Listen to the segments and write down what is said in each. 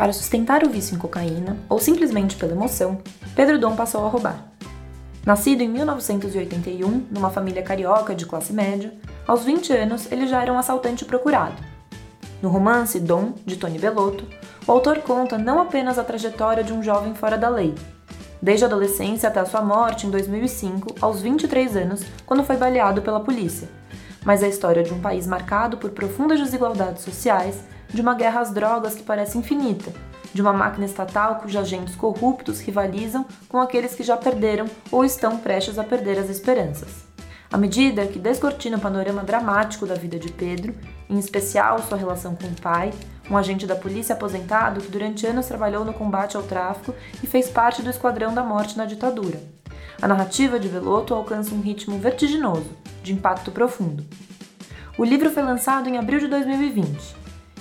Para sustentar o vício em cocaína, ou simplesmente pela emoção, Pedro Dom passou a roubar. Nascido em 1981, numa família carioca de classe média, aos 20 anos ele já era um assaltante procurado. No romance Dom, de Tony Bellotto, o autor conta não apenas a trajetória de um jovem fora da lei, desde a adolescência até a sua morte em 2005, aos 23 anos, quando foi baleado pela polícia, mas a história de um país marcado por profundas desigualdades sociais, de uma guerra às drogas que parece infinita, de uma máquina estatal cujos agentes corruptos rivalizam com aqueles que já perderam ou estão prestes a perder as esperanças. À medida que descortina o panorama dramático da vida de Pedro, em especial sua relação com o pai, um agente da polícia aposentado que durante anos trabalhou no combate ao tráfico e fez parte do Esquadrão da Morte na ditadura. A narrativa de Veloto alcança um ritmo vertiginoso, de impacto profundo. O livro foi lançado em abril de 2020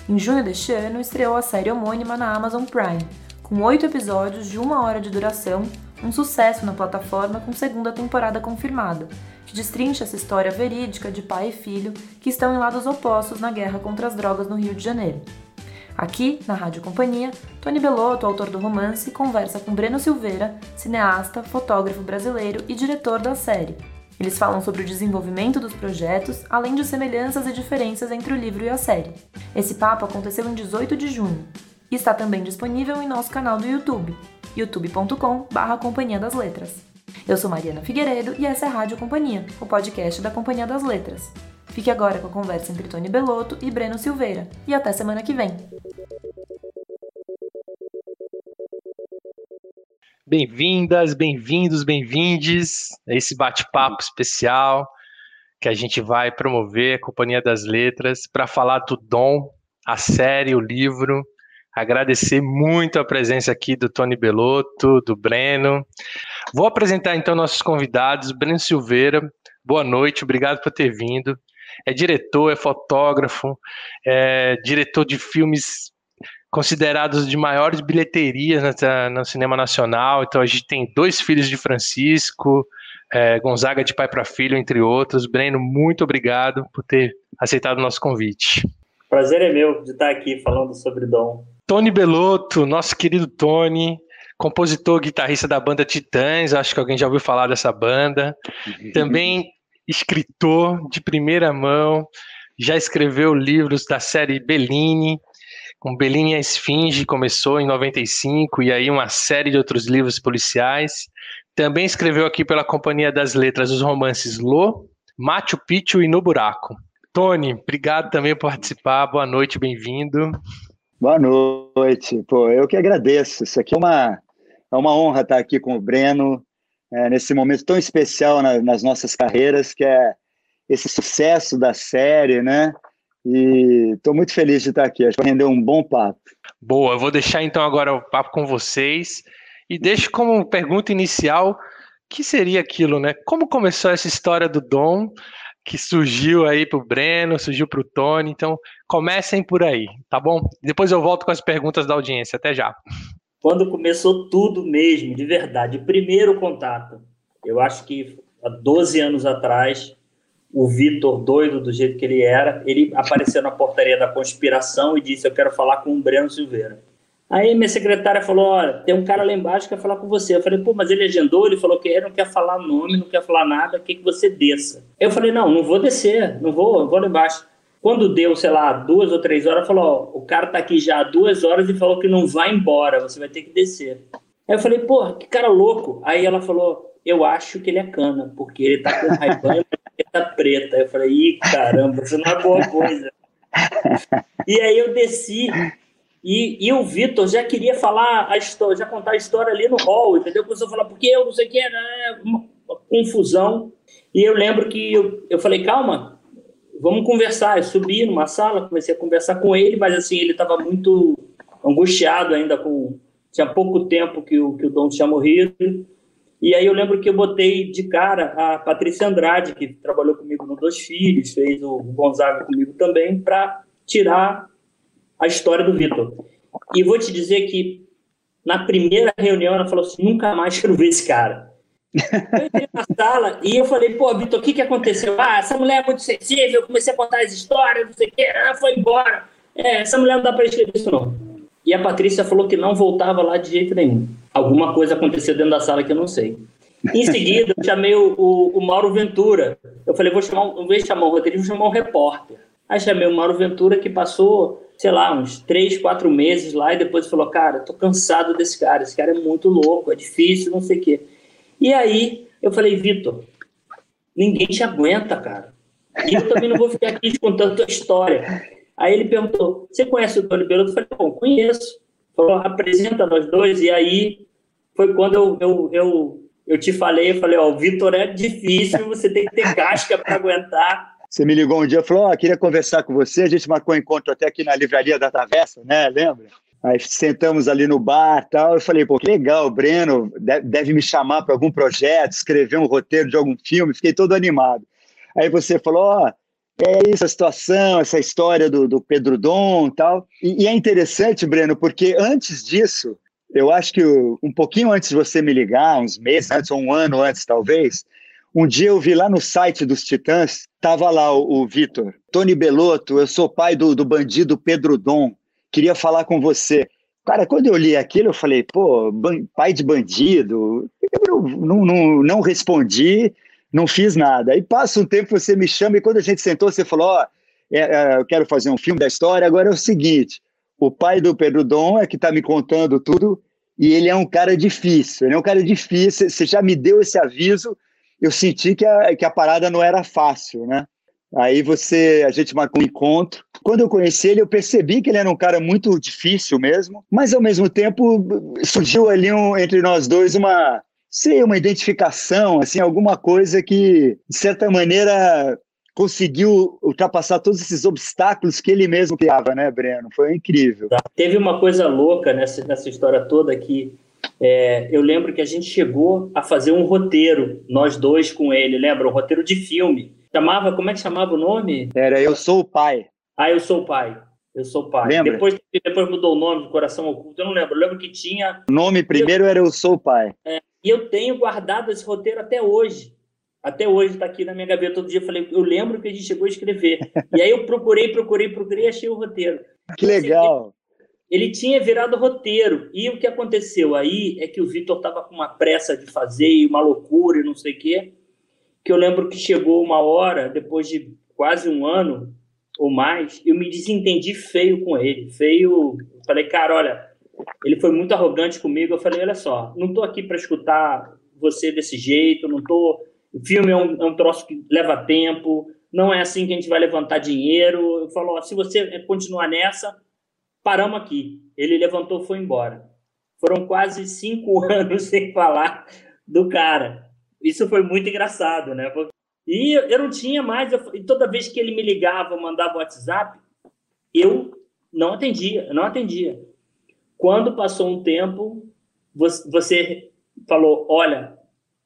em junho deste ano, estreou a série homônima na Amazon Prime, com oito episódios de uma hora de duração, um sucesso na plataforma com segunda temporada confirmada, que destrincha essa história verídica de pai e filho que estão em lados opostos na guerra contra as drogas no Rio de Janeiro. Aqui, na Rádio Companhia, Tony Bellotto, autor do romance, conversa com Breno Silveira, cineasta, fotógrafo brasileiro e diretor da série. Eles falam sobre o desenvolvimento dos projetos, além de semelhanças e diferenças entre o livro e a série. Esse papo aconteceu em 18 de junho e está também disponível em nosso canal do YouTube, youtube.com/barra Companhia das Letras. Eu sou Mariana Figueiredo e essa é a Rádio Companhia, o podcast da Companhia das Letras. Fique agora com a conversa entre Tony Belotto e Breno Silveira. E até semana que vem! Bem-vindas, bem-vindos, bem-vindes a esse bate-papo especial que a gente vai promover, a Companhia das Letras, para falar do Dom, a série, o livro. Agradecer muito a presença aqui do Tony Belotto, do Breno. Vou apresentar então nossos convidados. Breno Silveira, boa noite, obrigado por ter vindo. É diretor, é fotógrafo, é diretor de filmes considerados de maiores bilheterias no cinema nacional. Então a gente tem dois filhos de Francisco, é, Gonzaga de pai para filho, entre outros. Breno, muito obrigado por ter aceitado o nosso convite. Prazer é meu de estar aqui falando sobre Dom. Tony Belotto, nosso querido Tony, compositor, guitarrista da banda Titãs, acho que alguém já ouviu falar dessa banda. Também escritor de primeira mão, já escreveu livros da série Bellini, com Bellini e a Esfinge, começou em 95, e aí uma série de outros livros policiais. Também escreveu aqui pela Companhia das Letras os romances Lô, Machu Picchu e No Buraco. Tony, obrigado também por participar. Boa noite, bem-vindo. Boa noite. Pô, eu que agradeço. Isso aqui é uma, é uma honra estar aqui com o Breno é, nesse momento tão especial na, nas nossas carreiras, que é esse sucesso da série, né? E estou muito feliz de estar aqui. Acho que vai render um bom papo. Boa, eu vou deixar então agora o papo com vocês e deixo como pergunta inicial que seria aquilo, né? Como começou essa história do Dom que surgiu aí para o Breno, surgiu para o Tony? Então comecem por aí, tá bom? Depois eu volto com as perguntas da audiência. Até já. Quando começou tudo mesmo, de verdade, primeiro contato, eu acho que há 12 anos atrás, o Vitor, doido do jeito que ele era, ele apareceu na portaria da conspiração e disse: Eu quero falar com o Breno Silveira. Aí minha secretária falou: Olha, tem um cara lá embaixo que quer falar com você. Eu falei: Pô, mas ele agendou? Ele falou que ele não quer falar nome, não quer falar nada, quer que você desça. Eu falei: Não, não vou descer, não vou, vou lá embaixo. Quando deu, sei lá, duas ou três horas, falou: o cara tá aqui já há duas horas e falou que não vai embora, você vai ter que descer. Aí eu falei: Pô, que cara louco. Aí ela falou: Eu acho que ele é cana, porque ele tá com raiva jaqueta preta. Eu falei, ih, caramba, isso não é boa coisa. e aí eu desci e, e o Vitor já queria falar a história, já contar a história ali no hall, entendeu? Começou a falar, porque eu não sei o que, né? Uma confusão. E eu lembro que eu, eu falei, calma, vamos conversar. Eu subi numa sala, comecei a conversar com ele, mas assim, ele estava muito angustiado ainda com. Tinha pouco tempo que o, que o Dom tinha morrido. E aí eu lembro que eu botei de cara a Patrícia Andrade, que trabalhou comigo no Dois Filhos, fez o Gonzaga comigo também, para tirar a história do Vitor. E vou te dizer que na primeira reunião ela falou assim: nunca mais quero ver esse cara. Eu entrei na sala e eu falei, pô, Vitor, o que, que aconteceu? Ah, essa mulher é muito sensível, comecei a contar as histórias, não sei o quê, ela foi embora. É, essa mulher não dá para escrever isso, não. E a Patrícia falou que não voltava lá de jeito nenhum. Alguma coisa aconteceu dentro da sala que eu não sei. Em seguida, eu chamei o, o, o Mauro Ventura. Eu falei, vou chamar, vez de chamar um roteirista, vou chamar um repórter. Aí chamei o Mauro Ventura, que passou, sei lá, uns três, quatro meses lá, e depois falou, cara, tô cansado desse cara, esse cara é muito louco, é difícil, não sei o quê. E aí, eu falei, Vitor, ninguém te aguenta, cara. E eu também não vou ficar aqui contando a tua história. Aí ele perguntou, você conhece o Tony Belotto? Eu falei, bom, conheço. Falou, apresenta nós dois, e aí foi quando eu, eu, eu eu te falei, eu falei, ó, o Vitor é difícil, você tem que ter casca para aguentar. Você me ligou um dia e falou, ó, oh, queria conversar com você, a gente marcou um encontro até aqui na Livraria da Travessa, né, lembra? Aí sentamos ali no bar tal, eu falei, pô, que legal, o Breno deve me chamar para algum projeto, escrever um roteiro de algum filme, fiquei todo animado. Aí você falou, ó, oh, é isso a situação, essa história do, do Pedro Dom e tal. E, e é interessante, Breno, porque antes disso, eu acho que um pouquinho antes de você me ligar, uns meses antes, ou um ano antes talvez, um dia eu vi lá no site dos Titãs, tava lá o, o Vitor, Tony Belotto, eu sou pai do, do bandido Pedro Dom, queria falar com você. Cara, quando eu li aquilo, eu falei, pô, pai de bandido, eu não, não, não respondi, não fiz nada. Aí passa um tempo, você me chama e quando a gente sentou, você falou, ó, oh, é, é, eu quero fazer um filme da história, agora é o seguinte, o pai do Pedro Dom é que está me contando tudo e ele é um cara difícil. Ele é um cara difícil. Você já me deu esse aviso, eu senti que a, que a parada não era fácil, né? Aí você, a gente marcou um encontro. Quando eu conheci ele, eu percebi que ele era um cara muito difícil mesmo, mas ao mesmo tempo surgiu ali um, entre nós dois uma, sei, uma identificação, assim, alguma coisa que de certa maneira conseguiu ultrapassar todos esses obstáculos que ele mesmo criava, né, Breno? Foi incrível. Tá. Teve uma coisa louca nessa, nessa história toda que é, eu lembro que a gente chegou a fazer um roteiro, nós dois com ele, lembra? Um roteiro de filme. Chamava, como é que chamava o nome? Era Eu Sou o Pai. Ah, Eu Sou o Pai. Eu Sou o Pai. Lembra? Depois, depois mudou o nome do Coração Oculto, eu não lembro. Eu lembro que tinha... O nome primeiro eu... era Eu Sou o Pai. É, e eu tenho guardado esse roteiro até hoje. Até hoje está aqui na minha gaveta. Todo dia eu falei, eu lembro que a gente chegou a escrever. e aí eu procurei, procurei, procurei e achei o roteiro. Que legal! Ele, tinha virado roteiro. E o que aconteceu aí é que o Vitor estava com uma pressa de fazer e uma loucura e não sei o quê. Que eu lembro que chegou uma hora, depois de quase um ano ou mais, eu me desentendi feio com ele. Feio. Eu falei, cara, olha, ele foi muito arrogante comigo. Eu falei, olha só, não estou aqui para escutar você desse jeito, não estou o filme é um, é um troço que leva tempo, não é assim que a gente vai levantar dinheiro. Eu falo, se você continuar nessa, paramos aqui. Ele levantou foi embora. Foram quase cinco anos sem falar do cara. Isso foi muito engraçado, né? E eu não tinha mais, eu, toda vez que ele me ligava, mandava WhatsApp, eu não atendia, não atendia. Quando passou um tempo, você falou, olha,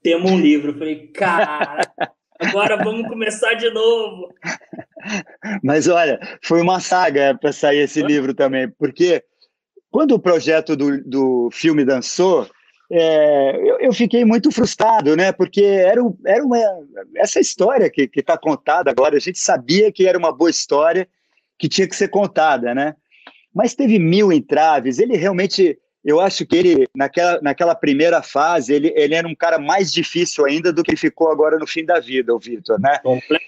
temos um livro. Eu falei, cara, agora vamos começar de novo. Mas olha, foi uma saga para sair esse livro também, porque quando o projeto do, do filme dançou, é, eu, eu, fiquei muito frustrado, né? Porque era, era uma, essa história que está contada agora, a gente sabia que era uma boa história que tinha que ser contada, né? Mas teve mil entraves, ele realmente eu acho que ele, naquela, naquela primeira fase, ele, ele era um cara mais difícil ainda do que ficou agora no fim da vida, o Vitor, né?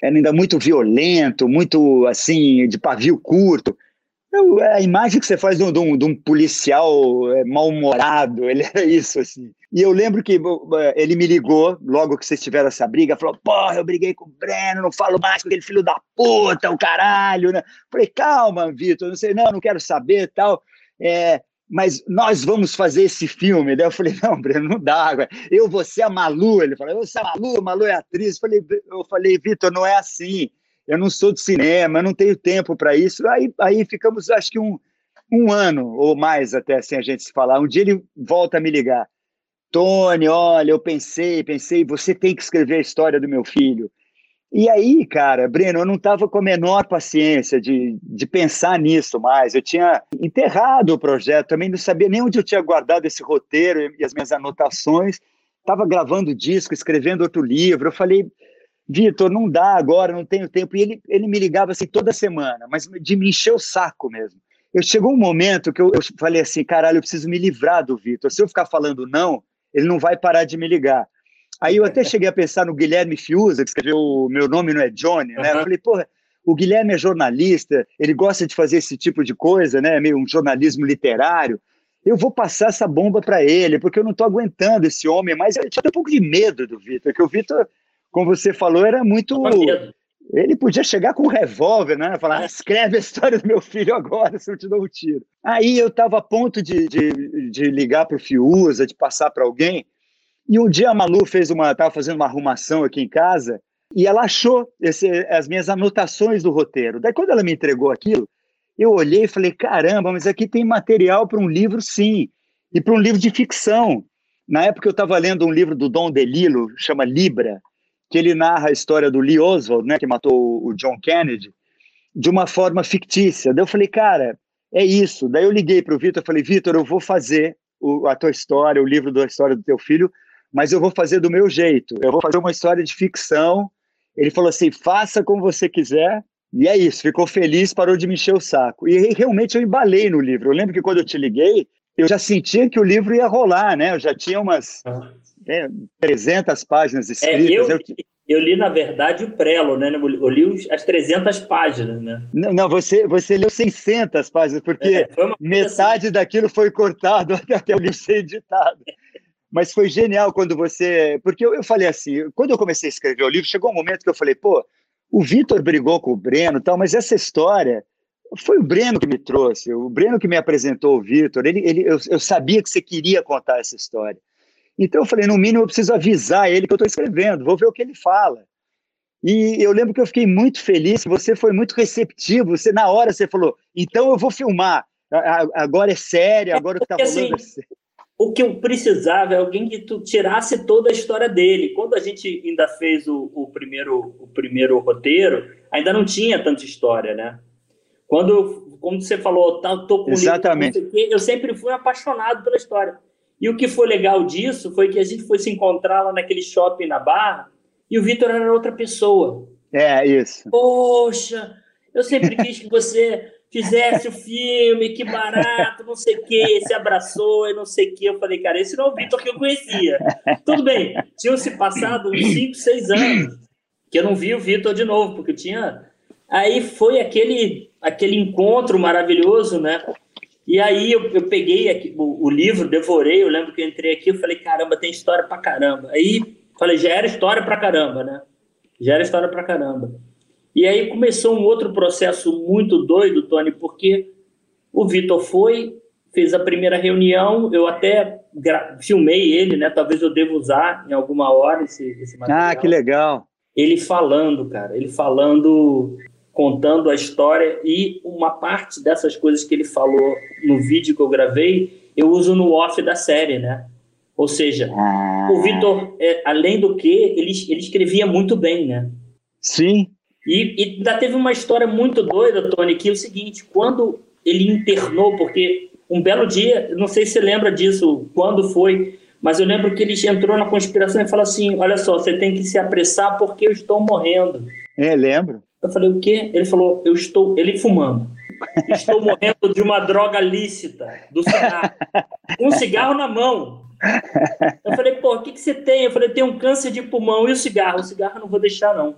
Era ainda muito violento, muito, assim, de pavio curto. Eu, a imagem que você faz de um, de um, policial é, mal-humorado, ele era isso, assim. E eu lembro que ele me ligou, logo que vocês tiveram essa briga, falou, porra, eu briguei com o Breno, não falo mais com aquele filho da puta, o caralho, né? Falei, calma, Vitor, não sei, não, não quero saber tal. É, mas nós vamos fazer esse filme. Daí eu falei, não, Breno, não dá. Eu, você, a Malu. Ele falou, você é a Malu, a Malu é atriz. Eu falei, eu falei Vitor, não é assim. Eu não sou de cinema, eu não tenho tempo para isso. Aí, aí ficamos, acho que um, um ano ou mais até sem a gente se falar. Um dia ele volta a me ligar. Tony, olha, eu pensei, pensei, você tem que escrever a história do meu filho. E aí, cara, Breno, eu não estava com a menor paciência de, de pensar nisso mais. Eu tinha enterrado o projeto, também não sabia nem onde eu tinha guardado esse roteiro e as minhas anotações. Estava gravando disco, escrevendo outro livro. Eu falei, Vitor, não dá agora, não tenho tempo. E ele, ele me ligava assim toda semana, mas de me encher o saco mesmo. eu chegou um momento que eu, eu falei assim, caralho, eu preciso me livrar do Vitor. Se eu ficar falando não, ele não vai parar de me ligar. Aí eu até cheguei a pensar no Guilherme Fiuza, que escreveu o Meu Nome Não é Johnny, né? Uhum. Eu falei, porra, o Guilherme é jornalista, ele gosta de fazer esse tipo de coisa, né? Meio um jornalismo literário. Eu vou passar essa bomba para ele, porque eu não estou aguentando esse homem, mas eu tinha um pouco de medo do Vitor, porque o Vitor, como você falou, era muito. Ele podia chegar com um revólver, né? Falar, ah, escreve a história do meu filho agora, se eu te dou um tiro. Aí eu estava a ponto de, de, de ligar para o Fiuza, de passar para alguém, e um dia a Malu fez uma, estava fazendo uma arrumação aqui em casa, e ela achou esse, as minhas anotações do roteiro. Daí, quando ela me entregou aquilo, eu olhei e falei: caramba, mas aqui tem material para um livro, sim, e para um livro de ficção. Na época, eu estava lendo um livro do Dom DeLillo, chama Libra, que ele narra a história do Lee Oswald, né, que matou o John Kennedy, de uma forma fictícia. Daí eu falei: cara, é isso. Daí eu liguei para o Vitor e falei: Vitor, eu vou fazer o, a tua história, o livro da história do teu filho, mas eu vou fazer do meu jeito. Eu vou fazer uma história de ficção ele falou assim: faça como você quiser. E é isso, ficou feliz, parou de me encher o saco. E realmente eu embalei no livro. Eu lembro que quando eu te liguei, eu já sentia que o livro ia rolar, né? Eu já tinha umas é, 300 páginas escritas. É, eu, eu... eu, li, na verdade, o prelo, né? Eu li as 300 páginas, né? Não, não você, você leu 600 páginas, porque é, metade assim. daquilo foi cortado até o livro ser editado. Mas foi genial quando você. Porque eu, eu falei assim, quando eu comecei a escrever o livro, chegou um momento que eu falei, pô, o Vitor brigou com o Breno tal, mas essa história foi o Breno que me trouxe, o Breno que me apresentou o Vitor. Ele, ele, eu, eu sabia que você queria contar essa história. Então eu falei, no mínimo eu preciso avisar ele que eu estou escrevendo, vou ver o que ele fala. E eu lembro que eu fiquei muito feliz, você foi muito receptivo, você na hora você falou, então eu vou filmar, agora é sério, é agora o que está rolando assim, é sério o que eu precisava é alguém que tu tirasse toda a história dele. Quando a gente ainda fez o, o primeiro, o primeiro roteiro, ainda não tinha tanta história, né? Quando, como você falou, tá, tô com Exatamente. Livro, eu sempre fui apaixonado pela história. E o que foi legal disso foi que a gente foi se encontrar lá naquele shopping na Barra e o Vitor era outra pessoa. É, isso. Poxa, eu sempre quis que você fizesse o filme, que barato, não sei o quê, se abraçou e não sei o quê. Eu falei, cara, esse não é o Vitor que eu conhecia. Tudo bem, tinham se passado uns 5, 6 anos que eu não vi o Vitor de novo, porque eu tinha. Aí foi aquele, aquele encontro maravilhoso, né? E aí eu, eu peguei aqui, o, o, livro, devorei, eu lembro que eu entrei aqui, eu falei, caramba, tem história pra caramba. Aí falei, já era história pra caramba, né? Já era história pra caramba. E aí começou um outro processo muito doido, Tony, porque o Vitor foi, fez a primeira reunião, eu até filmei ele, né? Talvez eu deva usar em alguma hora esse, esse material. Ah, que legal. Ele falando, cara, ele falando, contando a história e uma parte dessas coisas que ele falou no vídeo que eu gravei, eu uso no off da série, né? Ou seja, ah. o Vitor, é, além do que, ele, ele escrevia muito bem, né? Sim. E, e ainda teve uma história muito doida, Tony, que é o seguinte: quando ele internou, porque um belo dia, não sei se você lembra disso, quando foi, mas eu lembro que ele entrou na conspiração e falou assim: Olha só, você tem que se apressar porque eu estou morrendo. É, lembro. Eu falei: O quê? Ele falou: Eu estou. Ele fumando. Estou morrendo de uma droga lícita, do cigarro. Um cigarro na mão. Eu falei: Pô, o que, que você tem? Eu falei: Tem um câncer de pulmão e o cigarro? O cigarro eu não vou deixar, não.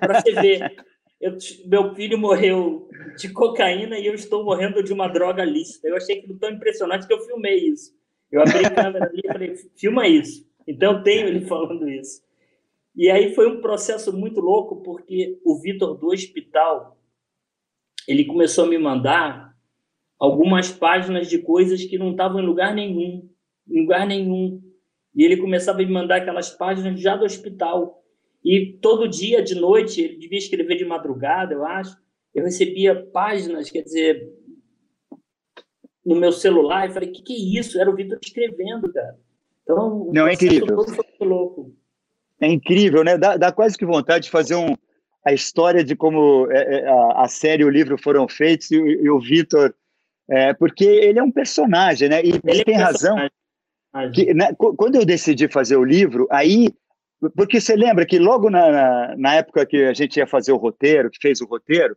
Para você ver. Eu, meu filho morreu de cocaína e eu estou morrendo de uma droga lícita. Eu achei tão impressionante que eu filmei isso. Eu abri a câmera ali e falei, filma isso. Então eu tenho ele falando isso. E aí foi um processo muito louco, porque o Vitor do hospital, ele começou a me mandar algumas páginas de coisas que não estavam em lugar nenhum, em lugar nenhum. E ele começava a me mandar aquelas páginas já do hospital. E todo dia, de noite, ele devia escrever de madrugada, eu acho. Eu recebia páginas, quer dizer, no meu celular, e falei: o que, que é isso? Era o Vitor escrevendo, cara. Então, não é incrível. louco. É incrível, né? Dá, dá, quase que vontade de fazer um, a história de como é, é a, a série e o livro foram feitos e, e o Vitor, é, porque ele é um personagem, né? E ele, ele tem é razão. Que, né, quando eu decidi fazer o livro, aí porque você lembra que logo na, na, época que a gente ia fazer o roteiro, que fez o roteiro,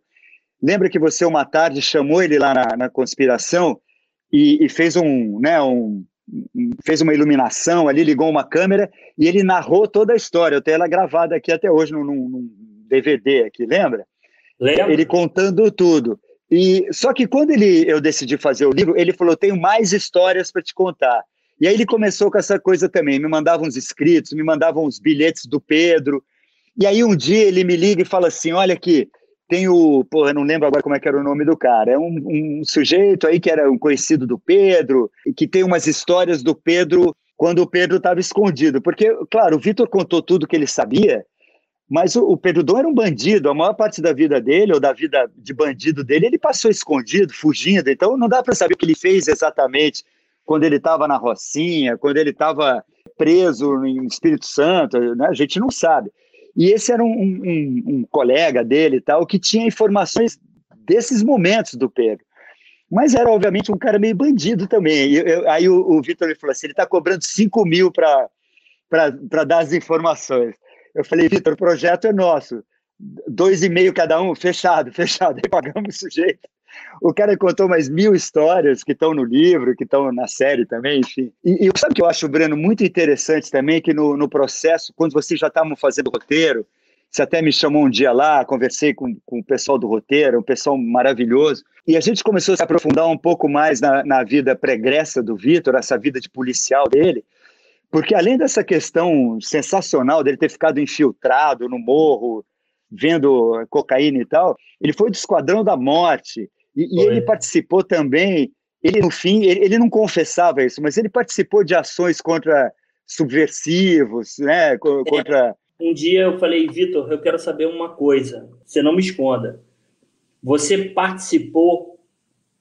lembra que você uma tarde chamou ele lá na, na conspiração e, e, fez um, né, um, fez uma iluminação ali, ligou uma câmera e ele narrou toda a história. Eu tenho ela gravada aqui até hoje num, num DVD aqui, lembra? Lembra? Ele contando tudo. E só que quando ele eu decidi fazer o livro, ele falou: "Tenho mais histórias para te contar". E aí ele começou com essa coisa também, me mandava uns escritos, me mandava uns bilhetes do Pedro. E aí um dia ele me liga e fala assim: "Olha aqui, tem o, porra, não lembro agora como é que era o nome do cara, é um, um sujeito aí que era um conhecido do Pedro, e que tem umas histórias do Pedro quando o Pedro estava escondido. Porque, claro, o Vitor contou tudo que ele sabia, mas o, o Pedro Dom era um bandido, a maior parte da vida dele, ou da vida de bandido dele, ele passou escondido, fugindo, então não dá para saber o que ele fez exatamente quando ele estava na Rocinha, quando ele estava preso em Espírito Santo, né? a gente não sabe. E esse era um, um, um colega dele e tal, que tinha informações desses momentos do Pedro. Mas era, obviamente, um cara meio bandido também. Eu, eu, aí o, o Vitor me falou assim: ele está cobrando 5 mil para dar as informações. Eu falei, Vitor, o projeto é nosso. Dois e meio cada um, fechado, fechado. Aí pagamos o sujeito. O cara contou mais mil histórias que estão no livro, que estão na série também, enfim. E, e sabe o que eu acho, Breno, muito interessante também, que no, no processo, quando vocês já estavam fazendo roteiro, você até me chamou um dia lá, conversei com, com o pessoal do roteiro, um pessoal maravilhoso, e a gente começou a se aprofundar um pouco mais na, na vida pregressa do Vitor, essa vida de policial dele, porque além dessa questão sensacional dele ter ficado infiltrado no morro, vendo cocaína e tal, ele foi do Esquadrão da Morte, e, e ele participou também, ele no fim, ele, ele, não confessava isso, mas ele participou de ações contra subversivos, né, contra... É, um dia eu falei, Vitor, eu quero saber uma coisa, você não me esconda. Você participou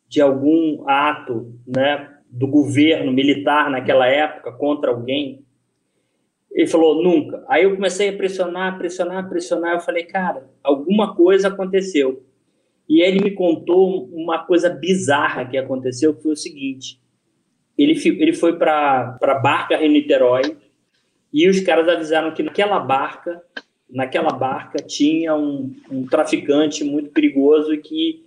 de algum ato, né, do governo militar naquela época contra alguém? Ele falou, nunca. Aí eu comecei a pressionar, pressionar, pressionar. Eu falei, cara, alguma coisa aconteceu. E ele me contou uma coisa bizarra que aconteceu, que foi o seguinte: ele, ele foi para a barca em Niterói e os caras avisaram que naquela barca, naquela barca tinha um, um traficante muito perigoso e que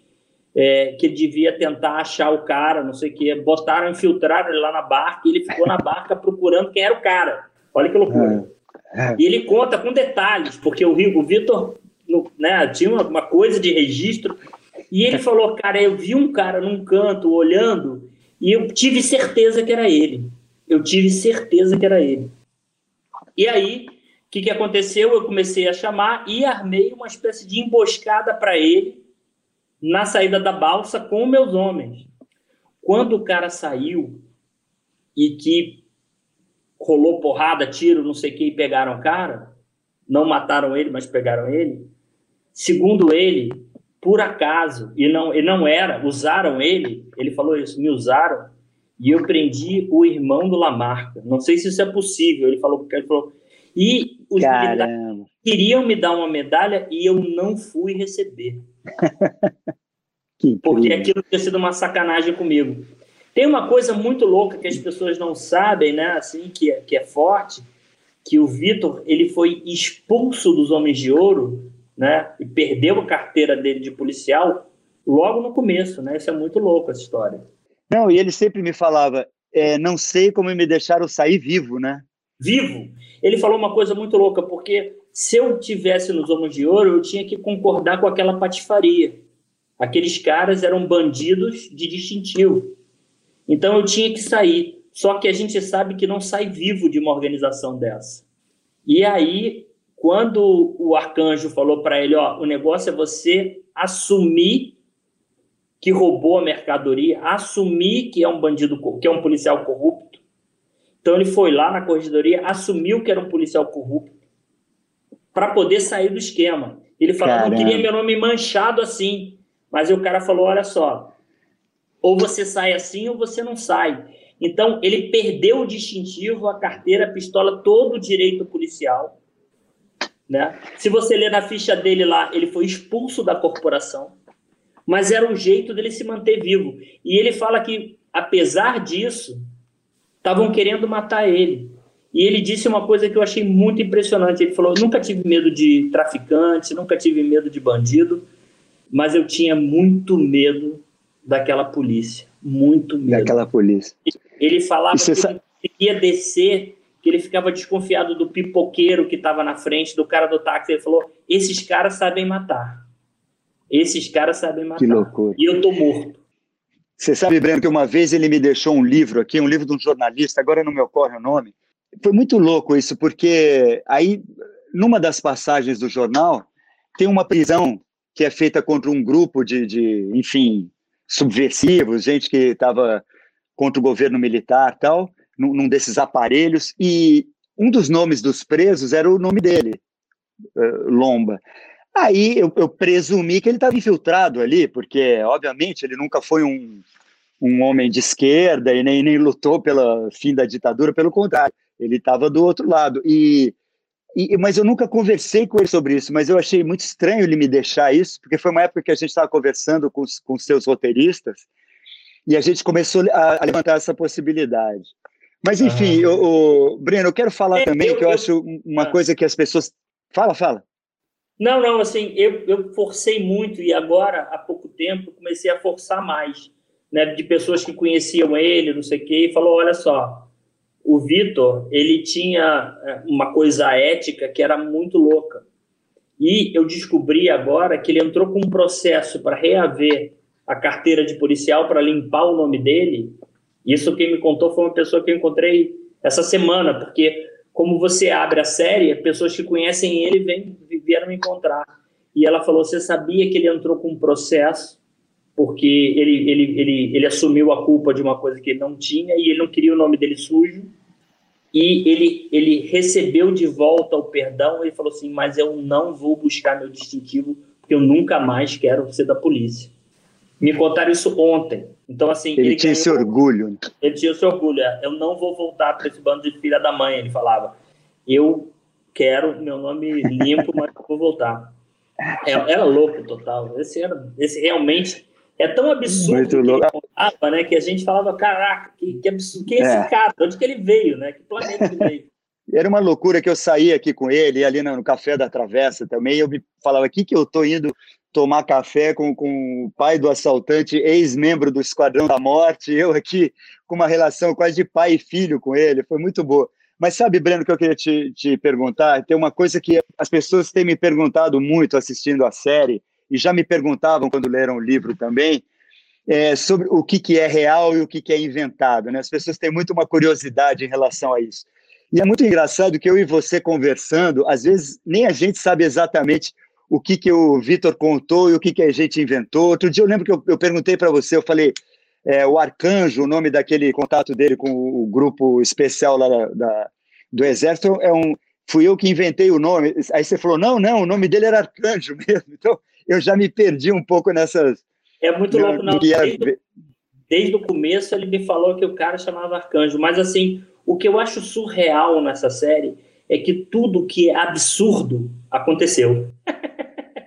é, que devia tentar achar o cara, não sei o que. Botaram, infiltraram ele lá na barca e ele ficou na barca procurando quem era o cara. Olha que loucura. É, é. E ele conta com detalhes, porque o, o Vitor no, né, tinha uma, uma, coisa de registro, e ele falou, cara, eu vi um cara num canto olhando, e eu tive certeza que era ele. Eu tive certeza que era ele. E aí, o que, que aconteceu? Eu comecei a chamar e armei uma espécie de emboscada para ele na saída da balsa com meus homens. Quando o cara saiu e que rolou porrada, tiro, não sei o que, e pegaram o cara, não mataram ele, mas pegaram ele, Segundo ele, por acaso, e não, e não era, usaram ele, ele falou isso, me usaram, e eu prendi o irmão do Lamarca. Não sei se isso é possível. Ele falou, porque ele falou. E os militares queriam me dar uma medalha e eu não fui receber. porque aquilo tinha sido uma sacanagem comigo. Tem uma coisa muito louca que as pessoas não sabem, né? Assim, que é, que é forte, que o Vitor ele foi expulso dos Homens de Ouro né? E perdeu a carteira dele de policial logo no começo, né? Isso é muito louco essa história. Não, e ele sempre me falava, é, não sei como me deixaram sair vivo, né? Vivo. Ele falou uma coisa muito louca, porque se eu tivesse nos Homens de Ouro, eu tinha que concordar com aquela patifaria. Aqueles caras eram bandidos de distintivo. Então eu tinha que sair. Só que a gente sabe que não sai vivo de uma organização dessa. E aí quando o arcanjo falou para ele, ó, o negócio é você assumir que roubou a mercadoria, assumir que é um bandido, que é um policial corrupto. Então ele foi lá na corregedoria, assumiu que era um policial corrupto para poder sair do esquema. Ele falou, Caramba. não queria meu nome manchado assim. Mas o cara falou, olha só, ou você sai assim ou você não sai. Então ele perdeu o distintivo, a carteira, a pistola, todo o direito policial né? Se você ler na ficha dele lá, ele foi expulso da corporação, mas era um jeito dele se manter vivo. E ele fala que, apesar disso, estavam querendo matar ele. E ele disse uma coisa que eu achei muito impressionante. Ele falou: nunca tive medo de traficante, nunca tive medo de bandido. mas eu tinha muito medo daquela polícia, muito medo. Daquela polícia. Ele falava que ele ia descer, que ele ficava desconfiado do pipoqueiro que estava na frente, do cara do táxi. Ele falou: esses caras sabem matar. Esses caras sabem matar. Que loucura. E eu tô morto. Você sabe, Breno, que uma vez ele me deixou um livro aqui, um livro de um jornalista, agora não me ocorre o nome. Foi muito louco isso, porque aí, numa das passagens do jornal, tem uma prisão que é feita contra um grupo de, de enfim, subversivos, gente que estava contra o governo militar tal, num, num, desses aparelhos, e um dos nomes dos presos era o nome dele, uh, Lomba. Aí eu, eu, presumi que ele estava infiltrado ali, porque, obviamente, ele nunca foi um, um homem de esquerda e nem, nem lutou pelo fim da ditadura, pelo contrário, ele estava do outro lado. E e, mas eu nunca conversei com ele sobre isso, mas eu achei muito estranho ele me deixar isso, porque foi uma época que a gente estava conversando com com seus roteiristas e a gente começou a, a levantar essa possibilidade. Mas, enfim, ah. o, o, Breno, eu quero falar é, também eu, que eu, eu acho uma ah. coisa que as pessoas. Fala, fala. Não, não, assim, eu, eu forcei muito e agora, há pouco tempo, comecei a forçar mais, né, de pessoas que conheciam ele, não sei o quê, e falou: olha só, o Vitor, ele tinha é, uma coisa ética que era muito louca. E eu descobri agora que ele entrou com um processo para reaver a carteira de policial para limpar o nome dele. Isso quem me contou foi uma pessoa que eu encontrei essa semana, porque como você abre a série, pessoas que conhecem ele vêm, vieram me encontrar. E ela falou: Você sabia que ele entrou com um processo porque ele, ele, ele, ele assumiu a culpa de uma coisa que ele não tinha e ele não queria o nome dele sujo. E ele, ele recebeu de volta o perdão e falou assim: Mas eu não vou buscar meu distintivo, porque eu nunca mais quero ser da polícia. Me contaram isso ontem. Então, assim. Ele, ele tinha ganhou, esse orgulho. Ele tinha esse orgulho. É, eu não vou voltar para esse bando de filha da mãe, ele falava. Eu quero meu nome limpo, mas vou voltar. É, era louco total. Esse, era, esse realmente é tão absurdo que ele contava, né? Que a gente falava, caraca, que, que absurdo, quem é esse é. cara? Onde que ele veio, né? Que planeta ele veio? Era uma loucura que eu saía aqui com ele, ali no, Café da Travessa também, eu me falava, aqui que eu tô indo tomar café com, com o pai do assaltante, ex-membro do Esquadrão da Morte, eu aqui com uma relação quase de pai e filho com ele, foi muito boa. Mas sabe, Breno, que eu queria te, te perguntar? Tem uma coisa que as pessoas têm me perguntado muito assistindo a série, e já me perguntavam quando leram o livro também, é, sobre o que, que é real e o que, que é inventado. Né? As pessoas têm muito uma curiosidade em relação a isso. E é muito engraçado que eu e você conversando, às vezes nem a gente sabe exatamente o que, que o Vitor contou e o que, que a gente inventou. Outro dia eu lembro que eu, eu perguntei para você, eu falei, é, o Arcanjo, o nome daquele contato dele com o, o grupo especial lá da, da, do Exército, é um, fui eu que inventei o nome. Aí você falou, não, não, o nome dele era Arcanjo mesmo. Então, eu já me perdi um pouco nessas. É muito louco, não. Desde, desde o começo ele me falou que o cara chamava Arcanjo, mas assim, o que eu acho surreal nessa série é que tudo que é absurdo aconteceu.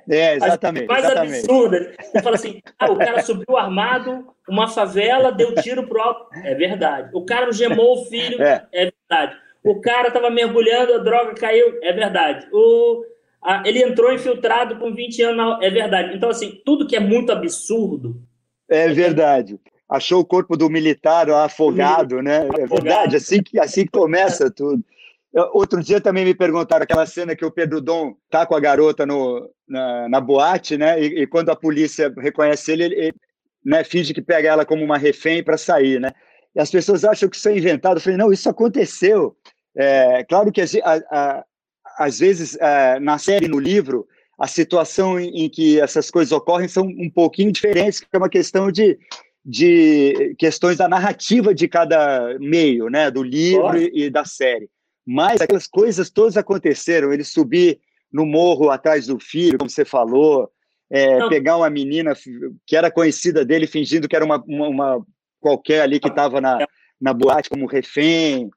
É, exatamente. mais exatamente. absurda. Você fala assim: ah, o cara subiu armado, uma favela, deu tiro pro alto. É verdade. O cara gemou o filho. É, é verdade. O cara estava mergulhando, a droga caiu. É verdade. O ah, ele entrou infiltrado com 20 anos, é verdade. Então, assim, tudo que é muito absurdo. É verdade. Achou o corpo do militar afogado, né? É verdade, assim que, assim que começa tudo. Outro dia também me perguntaram aquela cena que o Pedro Dom tá com a garota no, na, na boate, né? E, e, quando a polícia reconhece ele, ele, ele né, finge que pega ela como uma refém para sair, né? E as pessoas acham que isso é inventado. Eu falei, não, isso aconteceu. É, claro que a, a, às vezes, é, na série, no livro, a situação em, em, que essas coisas ocorrem são um pouquinho diferentes, que é uma questão de, de questões da narrativa de cada meio, né, do livro e, e da série. Mas aquelas coisas todas aconteceram. Ele subir no morro atrás do filho, como você falou, é, pegar uma menina que era conhecida dele, fingindo que era uma, uma, uma qualquer ali que estava na, na boate como refém.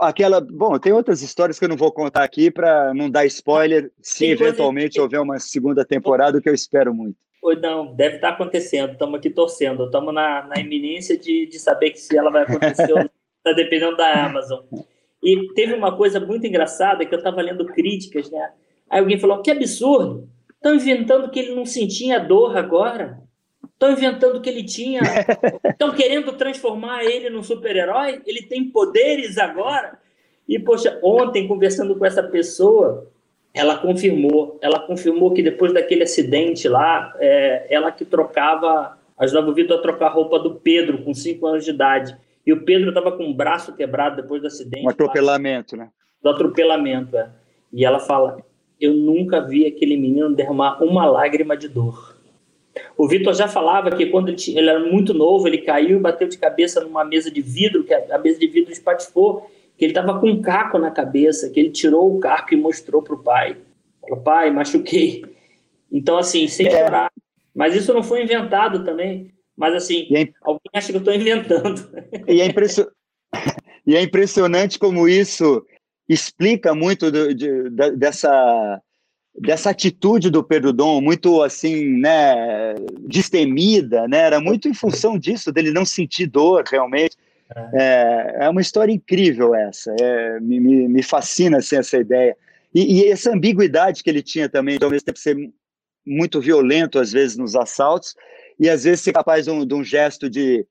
Aquela, bom, tem outras histórias que eu não vou contar aqui para não dar spoiler, se eventualmente coisa... houver uma segunda temporada, o que eu espero muito. Não, deve estar tá acontecendo, estamos aqui torcendo, estamos na, na iminência de, de saber que se ela vai acontecer ou não, está dependendo da Amazon. E teve uma coisa muito engraçada que eu estava lendo críticas, né? Aí alguém falou: que absurdo! Estão inventando que ele não sentia dor agora. Estão inventando que ele tinha. Estão querendo transformar ele num super-herói. Ele tem poderes agora. E, poxa, ontem, conversando com essa pessoa, ela confirmou. Ela confirmou que depois daquele acidente lá, é, ela que trocava, ajudava o Vitor a trocar a roupa do Pedro, com 5 anos de idade. E o Pedro estava com o braço quebrado depois do acidente. Um atropelamento, lá, né? Do atropelamento, é. E ela fala: Eu nunca vi aquele menino derramar uma lágrima de dor. O Vitor já falava que quando ele, ele, era muito novo, ele caiu e bateu de cabeça numa mesa de vidro, que a, a mesa de vidro espatifou, que ele estava com um caco na cabeça, que ele tirou o caco e mostrou para o pai. Falou, pai, machuquei. Então, assim, sem é. chorar. Mas isso não foi inventado também. Mas, assim, é... alguém acha que eu estou inventando. E é, impression... e é impressionante como isso explica muito do, de, dessa dessa atitude do Pedro Dom, muito assim, né, destemida, né, era muito em função disso, dele não sentir dor realmente. É, é uma história incrível essa, é, me, me, fascina assim, essa ideia. E, e, essa ambiguidade que ele tinha também, de ao mesmo tempo ser muito violento às vezes nos assaltos, e às vezes ser capaz de um, de um gesto de,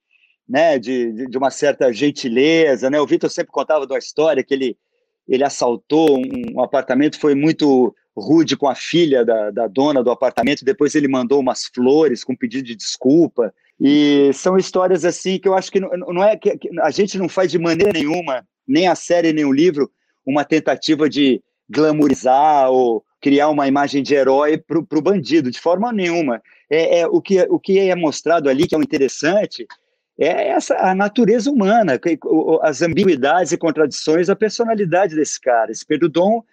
né, de, de uma certa gentileza, né? O Vitor sempre contava de uma história que ele ele assaltou um, um apartamento, foi muito rude com a filha da, da dona do apartamento, depois ele mandou umas flores com pedido de desculpa. E são histórias assim que eu acho que não, não é que, que a gente não faz de maneira nenhuma, nem a série nem o livro, uma tentativa de glamorizar ou criar uma imagem de herói para o bandido, de forma nenhuma. É, é, o, que, o que é mostrado ali, que é o interessante, é essa a natureza humana, as ambiguidades e contradições da personalidade desse cara. Esse Pedro Dom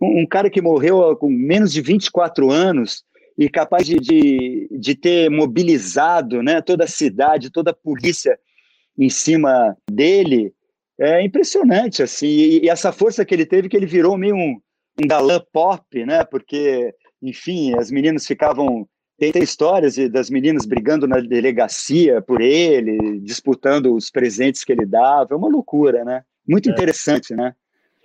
um, cara que morreu com menos de 24 anos e capaz de, de, de ter mobilizado né, toda a cidade, toda a polícia em cima dele, é impressionante, assim, e, e, essa força que ele teve, que ele virou meio um, um galã pop, né, porque, enfim, as meninas ficavam, tem, tem histórias das meninas brigando na delegacia por ele, disputando os presentes que ele dava, é uma loucura, né, muito é. interessante, né.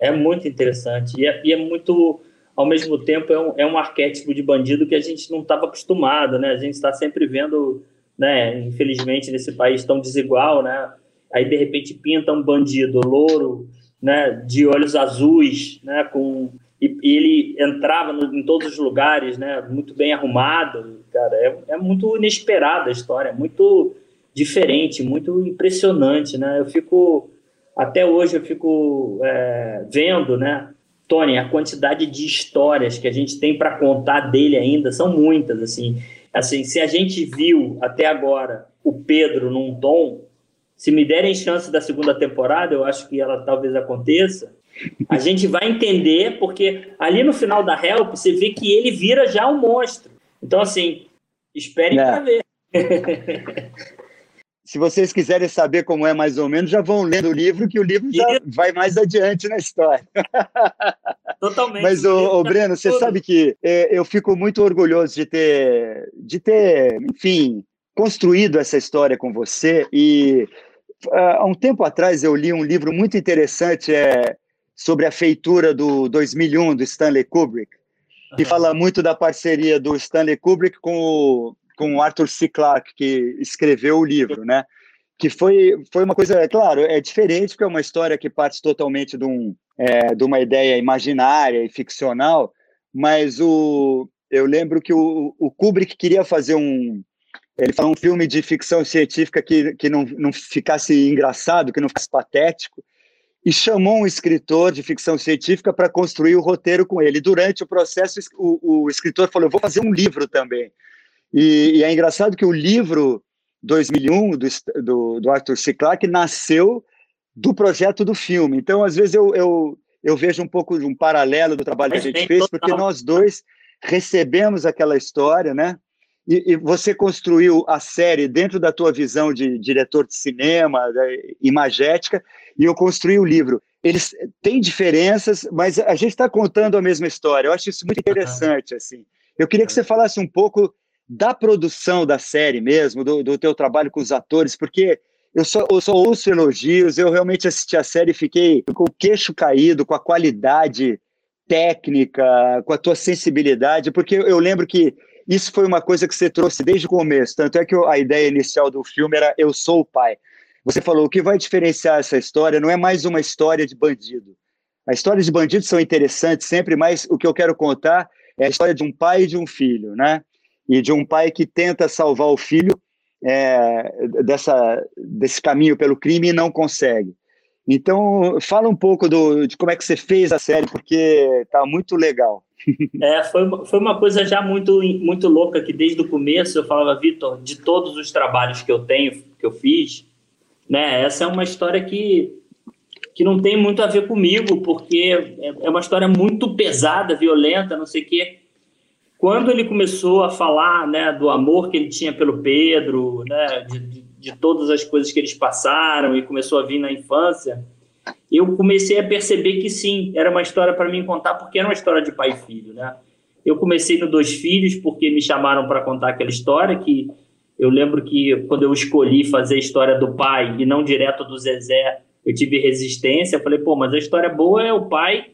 É muito interessante. E é, e é muito, ao mesmo tempo, é um, é um arquétipo de bandido que a gente não estava acostumado, né? A gente está sempre vendo, né? Infelizmente, nesse país tão desigual, né? Aí, de repente, pinta um bandido louro, né? De olhos azuis, né? Com e, e ele entrava no, em todos os lugares, né? Muito bem arrumado, cara. É, é muito inesperada a história, muito diferente, muito impressionante, né? Eu fico até hoje eu fico é, vendo, né, Tony, a quantidade de histórias que a gente tem para contar dele ainda são muitas, assim. Assim, se a gente viu até agora o Pedro num tom, se me derem chance da segunda temporada, eu acho que ela talvez aconteça. A gente vai entender, porque ali no final da Help, você vê que ele vira já um monstro. Então, assim, esperem é. para ver. se vocês quiserem saber como é mais ou menos, já vão lendo o livro, que o livro já vai mais adiante na história. Totalmente. Mas, ô, ô Breno, você sabe que é, eu fico muito orgulhoso de ter, de ter, enfim, construído essa história com você. E há um tempo atrás eu li um livro muito interessante é, sobre a feitura do 2001 do Stanley Kubrick, que uhum. fala muito da parceria do Stanley Kubrick com o com o Arthur C. Clarke, que escreveu o livro, né? Que foi, foi uma coisa, é claro, é diferente, porque é uma história que parte totalmente de, um, é, de uma ideia imaginária e ficcional, mas o, eu lembro que o, o Kubrick queria fazer um, ele falou um filme de ficção científica que, que não, não ficasse engraçado, que não ficasse patético, e chamou um escritor de ficção científica para construir o roteiro com ele. Durante o processo, o, o escritor falou: Eu vou fazer um livro também. E, e, é engraçado que o livro 2001 do, do, do Arthur C. Clarke nasceu do projeto do filme. Então, às vezes, eu, eu, eu vejo um pouco de um paralelo do trabalho que a gente fez, porque nós dois recebemos aquela história, né? E, e, você construiu a série dentro da tua visão de diretor de cinema, imagética, e eu construí o livro. Eles têm diferenças, mas a gente está contando a mesma história. Eu acho isso muito interessante, assim. Eu queria que você falasse um pouco da produção da série mesmo, do, do teu trabalho com os atores, porque eu só, eu só ouço elogios, eu realmente assisti a série e fiquei com o queixo caído, com a qualidade técnica, com a tua sensibilidade, porque eu lembro que isso foi uma coisa que você trouxe desde o começo. Tanto é que a ideia inicial do filme era Eu Sou o Pai. Você falou o que vai diferenciar essa história não é mais uma história de bandido. As histórias de bandidos são interessantes sempre, mas o que eu quero contar é a história de um pai e de um filho, né? E de um pai que tenta salvar o filho é, dessa, desse caminho pelo crime e não consegue. Então, fala um pouco do, de como é que você fez a série, porque tá muito legal. É, foi, foi uma coisa já muito, muito louca, que desde o começo eu falava, Vitor, de todos os trabalhos que eu tenho, que eu fiz, né, essa é uma história que, que não tem muito a ver comigo, porque é, é uma história muito pesada, violenta, não sei o quê. Quando ele começou a falar né, do amor que ele tinha pelo Pedro, né, de, de, todas as coisas que eles passaram e começou a vir na infância, eu comecei a perceber que sim, era uma história para mim contar, porque era uma história de pai e filho, né? Eu comecei no Dois Filhos porque me chamaram para contar aquela história que eu lembro que quando eu escolhi fazer a história do pai e não direto do Zezé, eu tive resistência. Eu falei, pô, mas a história boa é o pai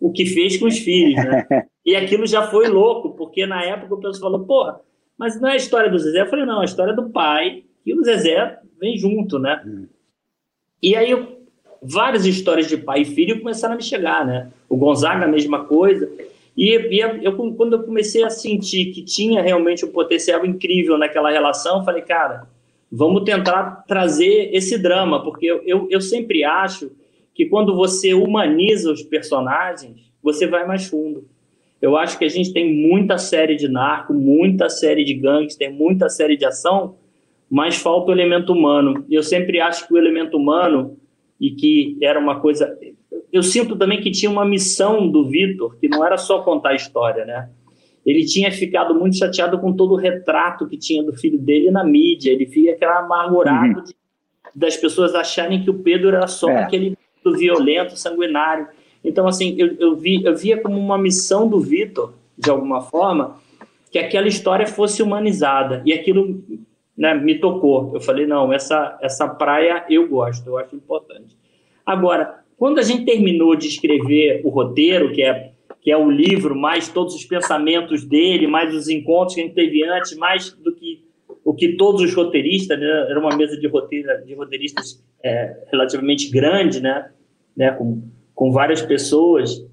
o que fez com os filhos, né? E aquilo já foi louco, porque na época o pessoal falou, porra, mas não é a história do Zezé? Eu falei, não, é a história do pai e o Zezé vem junto, né? Hum. E aí eu várias histórias de pai e filho começaram a me chegar, né? O Gonzaga, a mesma coisa. E, e eu, quando eu comecei a sentir que tinha realmente um potencial incrível naquela relação, falei, cara, vamos tentar trazer esse drama, porque eu, eu, eu sempre acho que quando você humaniza os personagens, você vai mais fundo. Eu acho que a gente tem muita série de narco, muita série de gangues, tem muita série de ação, mas falta o elemento humano. Eu sempre acho que o elemento humano e que era uma coisa. Eu sinto também que tinha uma missão do Vitor, que não era só contar a história, né? Ele tinha ficado muito chateado com todo o retrato que tinha do filho dele na mídia. Ele fica aquela amargurado uhum. de, das pessoas acharem que o Pedro era só é. aquele violento, sanguinário. Então, assim, eu, eu, vi, eu via como uma missão do Vitor, de alguma forma, que aquela história fosse humanizada. E aquilo né, me tocou. Eu falei, não, essa, essa praia eu gosto, eu acho importante. Agora, quando a gente terminou de escrever o roteiro, que é, que é o livro, mais todos os pensamentos dele, mais os encontros que a gente teve antes, mais do que o que todos os roteiristas, né, era uma mesa de, roteiro, de roteiristas é, relativamente grande, né, né, com, com várias pessoas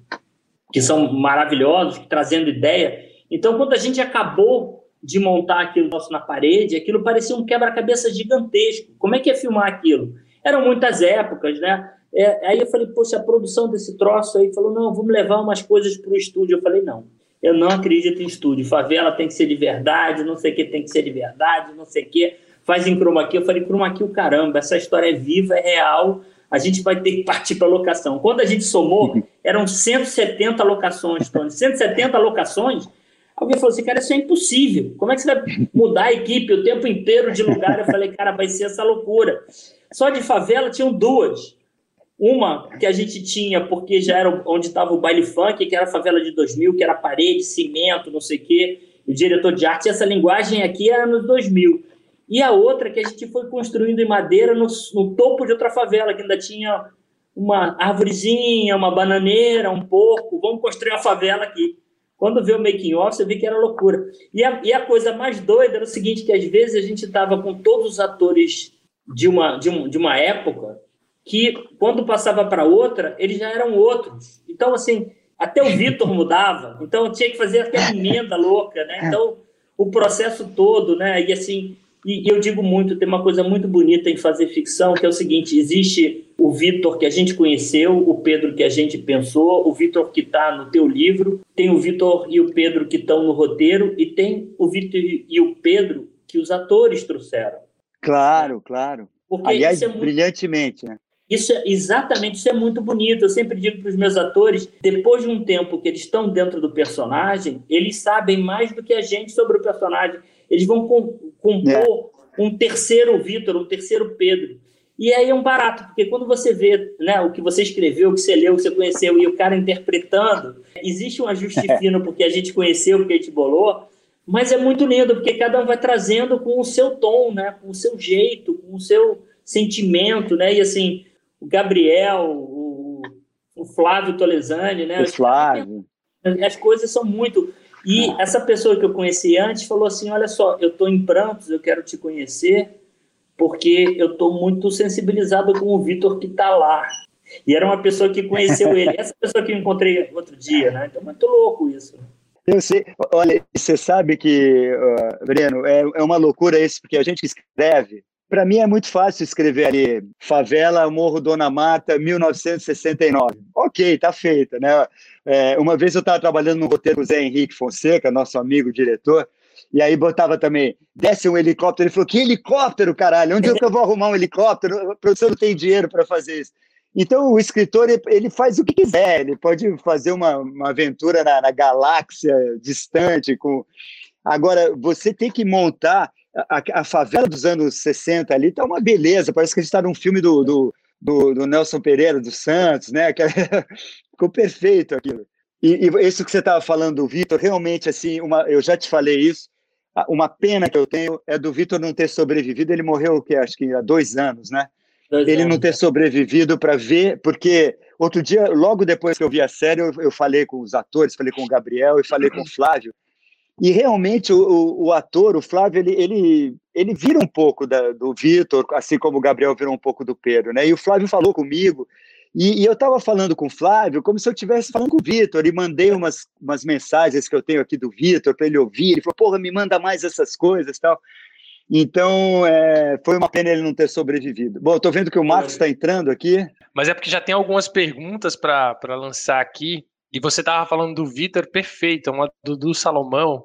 que são maravilhosos, trazendo ideia. Então, quando a gente acabou de montar aquilo nosso na parede, aquilo parecia um quebra-cabeça gigantesco. Como é que ia filmar aquilo? Eram muitas épocas, né? É, aí eu falei, poxa, a produção desse troço aí falou, não, vamos levar umas coisas para o estúdio. Eu falei, não, eu não acredito em estúdio. Favela tem que ser de verdade, não sei o que tem que ser de verdade, não sei o que. Faz em chroma key. Eu falei, chroma key, o caramba, essa história é viva, é real, a gente vai ter que partir para locação. Quando a gente somou, eram 170 locações, Tony. 170 locações Alguém falou assim, cara, isso é impossível. Como é que você vai mudar a equipe o tempo inteiro de lugar? Eu falei, cara, vai ser essa loucura. Só de favela tinham duas. Uma que a gente tinha, porque já era onde estava o baile funk, que era a favela de 2000, que era parede, cimento, não sei o quê. O diretor de arte, essa linguagem aqui era nos 2000. E a outra que a gente foi construindo em madeira no, no topo de outra favela, que ainda tinha uma árvorezinha, uma bananeira, um porco. Vamos construir uma favela aqui. Quando vê o making off, você vê que era loucura. E a, e a coisa mais doida era o seguinte, que às vezes a gente estava com todos os atores de uma, de, um, de uma época que, quando passava para outra, eles já eram outros. Então, assim, até o Vitor mudava. Então, tinha que fazer aquela emenda louca, né? Então, o processo todo, né? E, assim, e eu digo muito, tem uma coisa muito bonita em fazer ficção, que é o seguinte: existe o Vitor que a gente conheceu, o Pedro que a gente pensou, o Vitor que está no teu livro, tem o Vitor e o Pedro que estão no roteiro, e tem o Vitor e o Pedro que os atores trouxeram. Claro, claro. Porque Aliás, é muito... brilhantemente, né? Isso é exatamente, isso é muito bonito. Eu sempre digo para os meus atores, depois de um tempo que eles estão dentro do personagem, eles sabem mais do que a gente sobre o personagem. Eles vão compor é. um terceiro Vitor, um terceiro Pedro. E aí é um barato, porque quando você vê né, o que você escreveu, o que você leu, o que você conheceu, e o cara interpretando, existe um ajuste fino porque a gente conheceu, porque a gente bolou, mas é muito lindo, porque cada um vai trazendo com o seu tom, né, com o seu jeito, com o seu sentimento, né? E assim, o Gabriel, o o Flávio Tolesani, né? O Flávio. As coisas são muito. E essa pessoa que eu conheci antes falou assim: Olha só, eu estou em prantos, eu quero te conhecer, porque eu estou muito sensibilizado com o Vitor que está lá. E era uma pessoa que conheceu ele. Essa pessoa que eu encontrei outro dia, né? Então, muito louco isso. Eu sei, olha, você sabe que, uh, Breno, é, é uma loucura isso, porque a gente escreve. Para mim é muito fácil escrever ali, Favela, Morro Dona Marta, 1969. Ok, tá feita, né? É, uma vez eu estava trabalhando no roteiro com o Zé Henrique Fonseca, nosso amigo diretor, e aí botava também, desce um helicóptero. Ele falou: Que helicóptero, caralho? Onde é que eu vou arrumar um helicóptero? O professor não tem dinheiro para fazer isso. Então, o escritor ele faz o que quiser, ele pode fazer uma, uma aventura na, na galáxia distante. Com... Agora, você tem que montar. A, a, favela dos anos 60 ali tá uma beleza, parece que a gente está num filme do, do, do, do, Nelson Pereira dos Santos, né? Ficou perfeito aquilo. E, e isso que você estava falando do Vitor, realmente, assim, uma, eu já te falei isso, uma pena que eu tenho é do Vitor não ter sobrevivido, ele morreu, que acho que há dois anos, né? Dois ele anos. não ter sobrevivido para ver, porque outro dia, logo depois que eu vi a série, eu, eu, falei com os atores, falei com o Gabriel e falei com o Flávio, e realmente o, o, o ator, o Flávio, ele, ele, ele vira um pouco da, do Vitor, assim como o Gabriel virou um pouco do Pedro, né? E o Flávio falou comigo, e, e eu estava falando com o Flávio como se eu estivesse falando com o Vitor, e mandei umas, umas mensagens que eu tenho aqui do Vitor para ele ouvir. Ele falou: porra, me manda mais essas coisas tal. Então, é, foi uma pena ele não ter sobrevivido. Bom, estou vendo que o Marcos está entrando aqui. Mas é porque já tem algumas perguntas para lançar aqui. E você estava falando do Vitor, perfeito, uma do, do Salomão.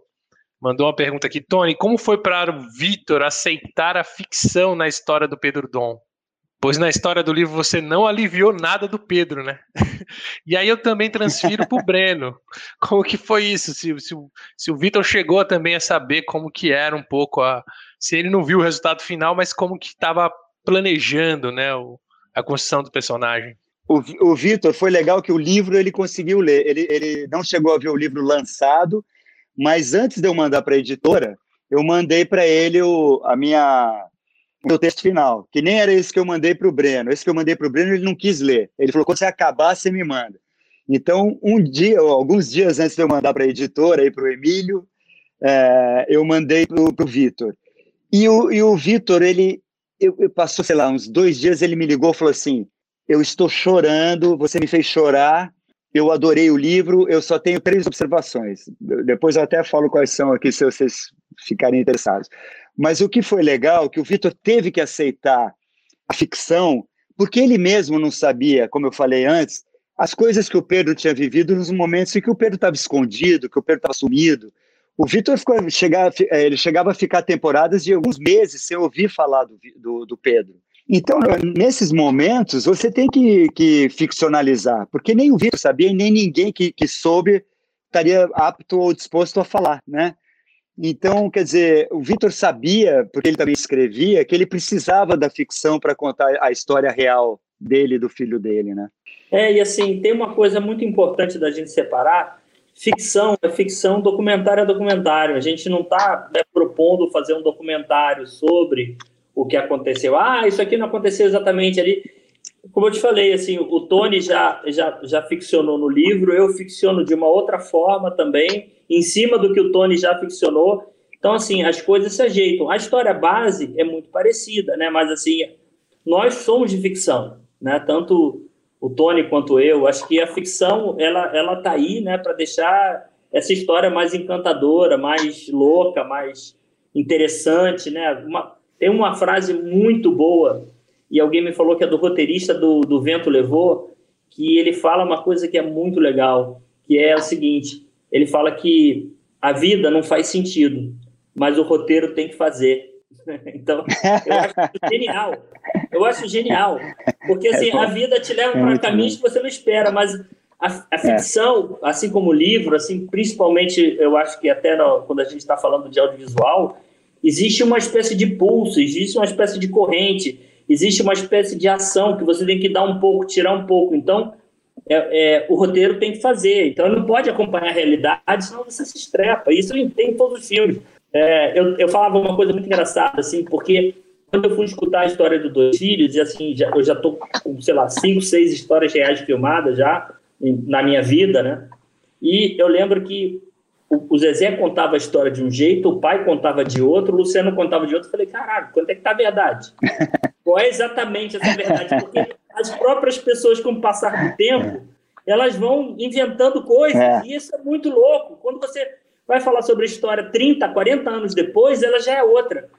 Mandou uma pergunta aqui. Tony, como foi para o Vitor aceitar a ficção na história do Pedro Dom? Pois na história do livro você não aliviou nada do Pedro, né? e aí eu também transfiro para o Breno. Como que foi isso? Se, se, se o Vitor chegou também a saber como que era um pouco a, se ele não viu o resultado final, mas como que estava planejando, né, o, a construção do personagem. O, o Vitor foi legal que o livro ele conseguiu ler. Ele, ele não chegou a ver o livro lançado, mas antes de eu mandar para a editora, eu mandei para ele o, a minha o meu texto final, que nem era esse que eu mandei para o Breno. Esse que eu mandei para o Breno ele não quis ler. Ele falou: quando você acabar, você me manda. Então, um dia, alguns dias antes de eu mandar para a editora e para o Emílio, é, eu mandei para o Vitor. E o, o Vitor, ele eu, eu, passou, sei lá, uns dois dias, ele me ligou e falou assim: Eu estou chorando, você me fez chorar, eu adorei o livro, eu só tenho três observações. Depois eu até falo quais são aqui, se vocês ficarem interessados. Mas o que foi legal, que o Vitor teve que aceitar a ficção, porque ele mesmo não sabia, como eu falei antes, as coisas que o Pedro tinha vivido nos momentos em que o Pedro estava escondido, que o Pedro estava sumido, o Vitor chegava, é, ele chegava a ficar temporadas de alguns meses sem ouvir falar do, do, do Pedro. Então, nesses momentos, você tem que, que ficcionalizar, porque nem o Vitor sabia e nem ninguém que, que soube estaria apto ou disposto a falar, né? Então, quer dizer, o Vitor sabia, porque ele também escrevia, que ele precisava da ficção para contar a história real dele do filho dele, né? É, e assim, tem uma coisa muito importante da gente separar, ficção é ficção, documentário é documentário. A gente não está né, propondo fazer um documentário sobre o que aconteceu. Ah, isso aqui não aconteceu exatamente ali. Como eu te falei, assim, o Tony já, já, já ficcionou no livro, eu ficciono de uma outra forma também, em cima do que o Tony já ficcionou. Então, assim, as coisas se ajeitam. A história base é muito parecida, né? Mas, assim, nós somos de ficção, né? Tanto o Tony quanto eu. Acho que a ficção ela ela tá aí, né, para deixar essa história mais encantadora, mais louca, mais interessante, né? Uma, tem uma frase muito boa e alguém me falou que é do roteirista do, do Vento Levou, que ele fala uma coisa que é muito legal, que é o seguinte: ele fala que a vida não faz sentido, mas o roteiro tem que fazer. Então, eu acho genial. Eu acho genial. Porque assim, é a vida te leva é para caminhos que você não espera, mas a, a é. ficção, assim como o livro, assim, principalmente, eu acho que até no, quando a gente está falando de audiovisual, existe uma espécie de pulso, existe uma espécie de corrente, existe uma espécie de ação que você tem que dar um pouco, tirar um pouco. Então, é, é, o roteiro tem que fazer. Então, não pode acompanhar a realidade, senão você se estrepa. Isso tem em todos os filmes. É, eu, eu falava uma coisa muito engraçada, assim, porque quando eu fui escutar a história dos dois filhos, e assim, já, eu já tô com, sei lá, cinco, seis histórias reais filmadas já na minha vida, né? E eu lembro que o, Zezé contava a história de um jeito, o pai contava de outro, o Luciano contava de outro. Eu falei, caralho, quanto é que tá a verdade? Qual é exatamente essa verdade? Porque as próprias pessoas, com o passar do tempo, elas vão inventando coisas, é. e isso é muito louco. Quando você vai falar sobre a história 30, 40 anos depois, ela já é outra.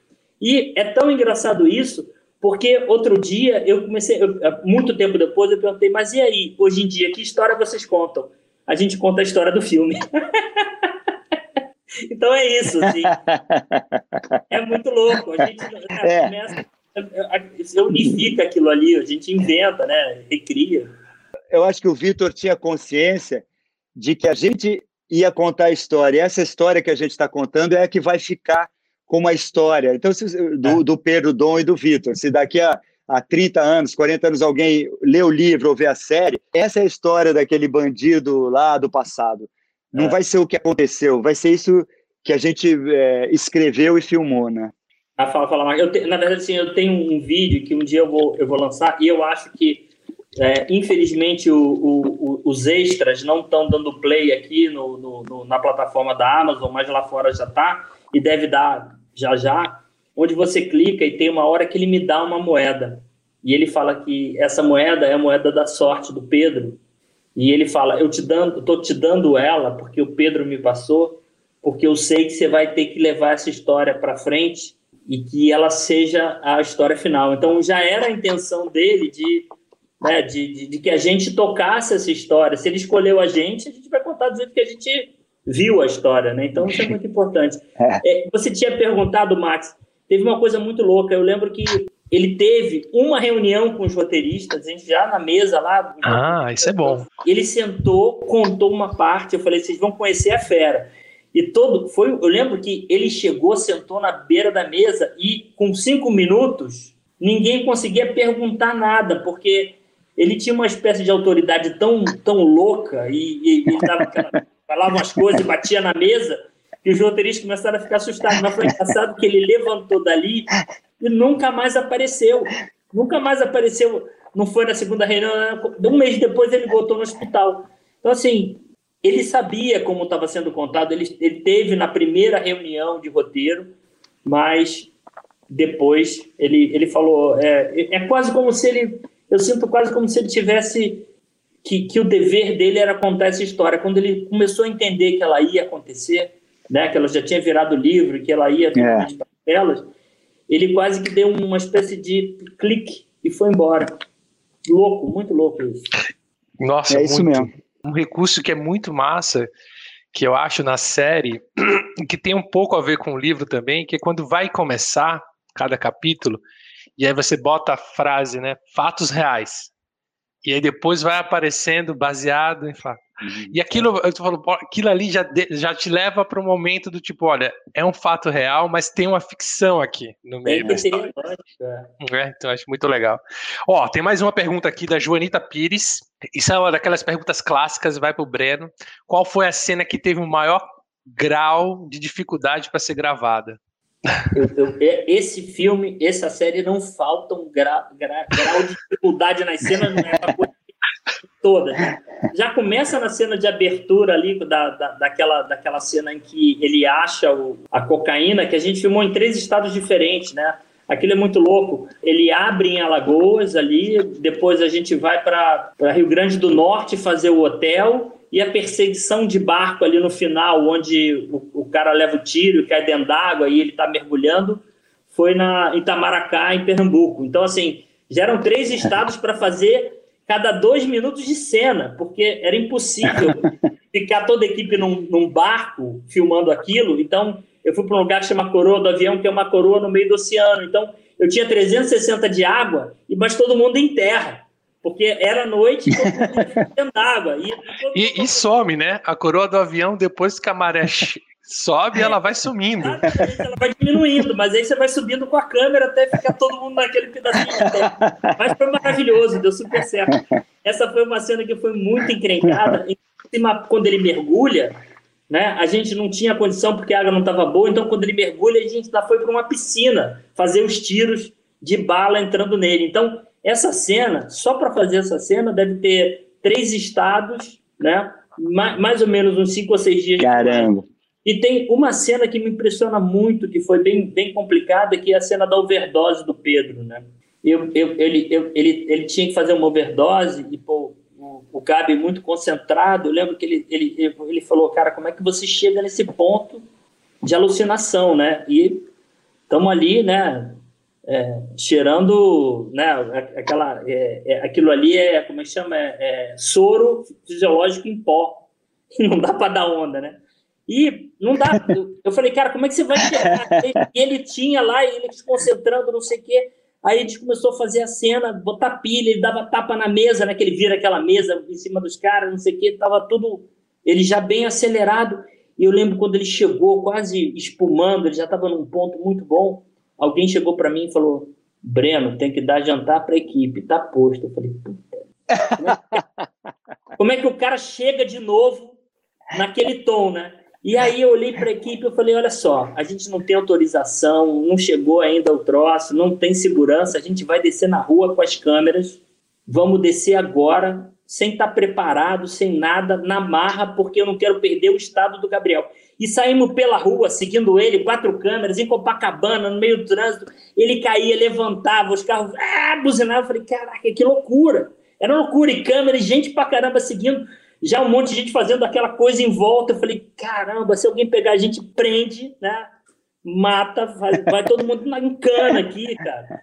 E é tão engraçado isso, porque outro dia eu comecei, eu, muito tempo depois, eu perguntei, mas e aí, hoje em dia, que história vocês contam? A gente conta a história do filme. então é isso, assim. É muito louco. A gente é. começa, unifica aquilo ali, a gente inventa, né? Recria. Eu acho que o Vitor tinha consciência de que a gente ia contar a história. E essa história que a gente está contando é a que vai ficar como a história. Então, se, do, é. do Pedro Dom e do Vitor. Se daqui a, a 30 anos, 40 anos alguém lê o livro ou vê a série, essa é a história daquele bandido lá do passado. Não é. vai ser o que aconteceu, vai ser isso que a gente é, escreveu e filmou, né? Ah, fala, fala, Eu te, na verdade, assim, eu tenho um vídeo que um dia eu vou, eu vou lançar e eu acho que, é, infelizmente, o, o, o, os extras não estão dando play aqui no, no, no, na plataforma da Amazon, mas lá fora já está e deve dar já já, onde você clica e tem uma hora que ele me dá uma moeda. E ele fala que essa moeda é a moeda da sorte do Pedro. E ele fala: Eu te dando, estou te dando ela porque o Pedro me passou, porque eu sei que você vai ter que levar essa história para frente e que ela seja a história final. Então já era a intenção dele de, né, de, de, de, que a gente tocasse essa história. Se ele escolheu a gente, a gente vai contar do jeito que a gente viu a história, né? Então isso é muito importante. É. é, você tinha perguntado, Max, teve uma coisa muito louca. Eu lembro que ele teve uma reunião com os roteiristas, a gente já na mesa lá. Ah, isso é bom. Ele sentou, contou uma parte. Eu falei, vocês vão conhecer a fera. E todo foi, eu lembro que ele chegou, sentou na beira da mesa e com cinco minutos ninguém conseguia perguntar nada, porque ele tinha uma espécie de autoridade tão, tão louca e, e dava aquela falava umas coisas e batia na mesa, que os roteiristas começaram a ficar assustados. Mas foi engraçado que ele levantou dali e nunca mais apareceu. Nunca mais apareceu. Não foi na segunda reunião. Um mês depois ele voltou no hospital. Então, assim, ele sabia como estava sendo contado. Ele, ele teve na primeira reunião de roteiro, mas depois ele, ele falou. É, é quase como se ele. Eu sinto quase como se ele tivesse que, que o dever dele era contar essa história. Quando ele começou a entender que ela ia acontecer, né, que ela já tinha virado livro, que ela ia ter é. telas, ele quase que deu uma espécie de clique e foi embora. Louco, muito louco isso. Nossa, é isso muito, mesmo. Um recurso que é muito massa, que eu acho na série, que tem um pouco a ver com o livro também, que é quando vai começar cada capítulo, e aí você bota a frase, né, fatos reais. E aí depois vai aparecendo baseado em fato. Uhum. E aquilo, eu falo, aquilo ali já, já te leva para o momento do tipo, olha, é um fato real, mas tem uma ficção aqui no meio da história. É. é, então acho muito legal. Ó, tem mais uma pergunta aqui da Joanita Pires. Isso é uma daquelas perguntas clássicas, vai para o Breno. Qual foi a cena que teve o maior grau de dificuldade para ser gravada? Eu, eu, esse filme, essa série não falta um gra, gra, grau de dificuldade nas cenas, não é uma coisa toda. Já começa na cena de abertura ali, da, da, daquela, daquela cena em que ele acha o, a cocaína, que a gente filmou em três estados diferentes, né? Aquilo é muito louco. Ele abre em Alagoas ali, depois a gente vai para Rio Grande do Norte fazer o hotel, e a perseguição de barco ali no final, onde o, o cara leva o tiro e cai dentro d'água e ele está mergulhando, foi na Itamaracá, em Pernambuco. Então, assim, já eram três estados para fazer cada dois minutos de cena, porque era impossível ficar toda a equipe num, num barco filmando aquilo. Então, eu fui para um lugar que chama Coroa do Avião, que é uma coroa no meio do oceano. Então, eu tinha 360 de água, mas todo mundo em terra porque era noite dentro d'água. E, e, e, some, né? A coroa do avião, depois que a maré sobe, ela vai sumindo. Ela vai diminuindo, mas aí você vai subindo com a câmera até ficar todo mundo naquele pedacinho de terra. Mas foi maravilhoso, deu super certo. Essa foi uma cena que foi muito encrencada. Quando ele mergulha, né? A gente não tinha condição porque a água não estava boa, então quando ele mergulha, a gente ainda foi para uma piscina fazer os tiros de bala entrando nele. Então, essa cena, só para fazer essa cena, deve ter três estados, né? Mais, mais ou menos uns cinco ou seis dias. Caramba! E tem uma cena que me impressiona muito, que foi bem, bem complicada, que é a cena da overdose do Pedro, né? Eu, eu, ele, eu, ele, ele tinha que fazer uma overdose e pô, o, o Gabi muito concentrado. Eu lembro que ele, ele, ele falou, cara, como é que você chega nesse ponto de alucinação, né? E estamos ali, né? É, cheirando, né? Aquela, é, é, aquilo ali é como é que chama? É, é soro fisiológico em pó. Não dá para dar onda, né? E não dá. Eu falei, cara, como é que você vai? E ele tinha lá, ele se concentrando, não sei o quê. Aí a gente começou a fazer a cena, botar pilha, ele dava tapa na mesa, né? Que ele vira aquela mesa em cima dos caras, não sei o quê. Tava tudo. Ele já bem acelerado. E eu lembro quando ele chegou, quase espumando, ele já estava num ponto muito bom. Alguém chegou para mim e falou: Breno, tem que dar jantar para a equipe, tá posto. Eu falei: puta. Como é, que... como é que o cara chega de novo naquele tom, né? E aí eu olhei para a equipe e falei: olha só, a gente não tem autorização, não chegou ainda o troço, não tem segurança, a gente vai descer na rua com as câmeras, vamos descer agora, sem estar tá preparado, sem nada, na marra, porque eu não quero perder o estado do Gabriel. E saímos pela rua, seguindo ele, quatro câmeras, em Copacabana, no meio do trânsito. Ele caía, levantava, os carros ah, buzinavam. Eu falei, caraca, que loucura! Era loucura, e câmera, e gente pra caramba seguindo. Já um monte de gente fazendo aquela coisa em volta. Eu falei, caramba, se alguém pegar a gente, prende, né? Mata, vai, vai todo mundo na cana aqui, cara.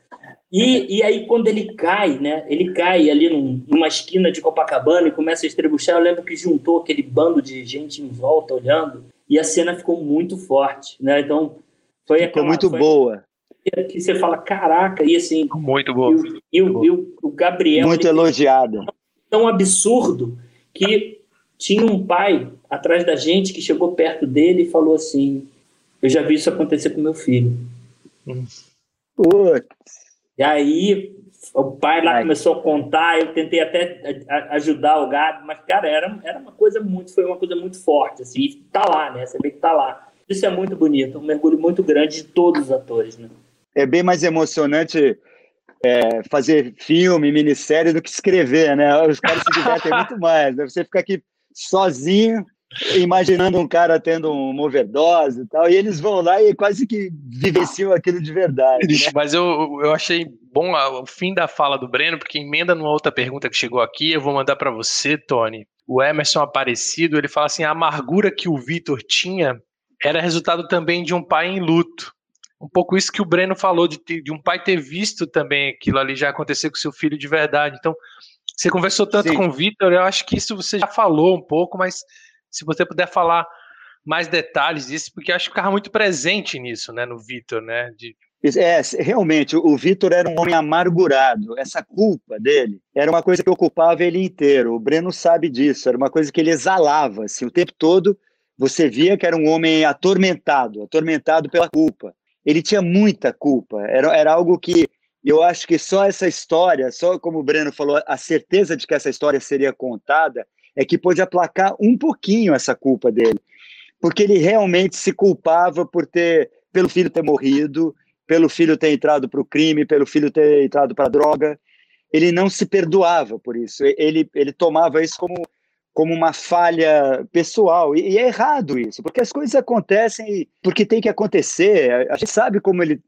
E, e aí, quando ele cai, né? Ele cai ali num, numa esquina de Copacabana e começa a estrebuchar. Eu lembro que juntou aquele bando de gente em volta olhando e a cena ficou muito forte, né? Então, foi ficou muito foi, boa. Que você fala, caraca, e assim. Muito boa. E, e, o, e o, o, Gabriel. Muito elogiada. Tão absurdo que tinha um pai atrás da gente que chegou perto dele e falou assim: Eu já vi isso acontecer com meu filho. Putz. E aí o pai lá Ai. começou a contar, eu tentei até ajudar o Gabi, mas, cara, era, era uma coisa muito, foi uma coisa muito forte, assim, e tá lá, né? Você vê que tá lá. Isso é muito bonito, um mergulho muito grande de todos os atores, né? É bem mais emocionante é, fazer filme, minissérie do que escrever, né? Os caras se divertem muito mais, né? Você fica aqui sozinho, imaginando um cara tendo uma overdose e tal, e eles vão lá e quase que vivenciam aquilo de verdade. Né? Mas eu, eu achei bom o fim da fala do Breno, porque emenda numa outra pergunta que chegou aqui, eu vou mandar para você, Tony. O Emerson Aparecido, ele fala assim, a amargura que o Vitor tinha era resultado também de um pai em luto. Um pouco isso que o Breno falou, de, ter, de um pai ter visto também aquilo ali já acontecer com seu filho de verdade. Então, você conversou tanto Sim. com o Vitor, eu acho que isso você já falou um pouco, mas se você puder falar mais detalhes disso, porque acho que ficava muito presente nisso, né, no Vitor, né? De... É, realmente, o Vitor era um homem amargurado. Essa culpa dele era uma coisa que ocupava ele inteiro. O Breno sabe disso. Era uma coisa que ele exalava assim, o tempo todo. Você via que era um homem atormentado, atormentado pela culpa. Ele tinha muita culpa. Era, era algo que eu acho que só essa história, só como o Breno falou, a certeza de que essa história seria contada, é que pôde aplacar um pouquinho essa culpa dele, porque ele realmente se culpava por ter, pelo filho ter morrido, pelo filho ter entrado para o crime, pelo filho ter entrado para a droga. Ele não se perdoava por isso. Ele, ele tomava isso como, como uma falha pessoal. E, e é errado isso, porque as coisas acontecem porque tem que acontecer. A, gente sabe como ele.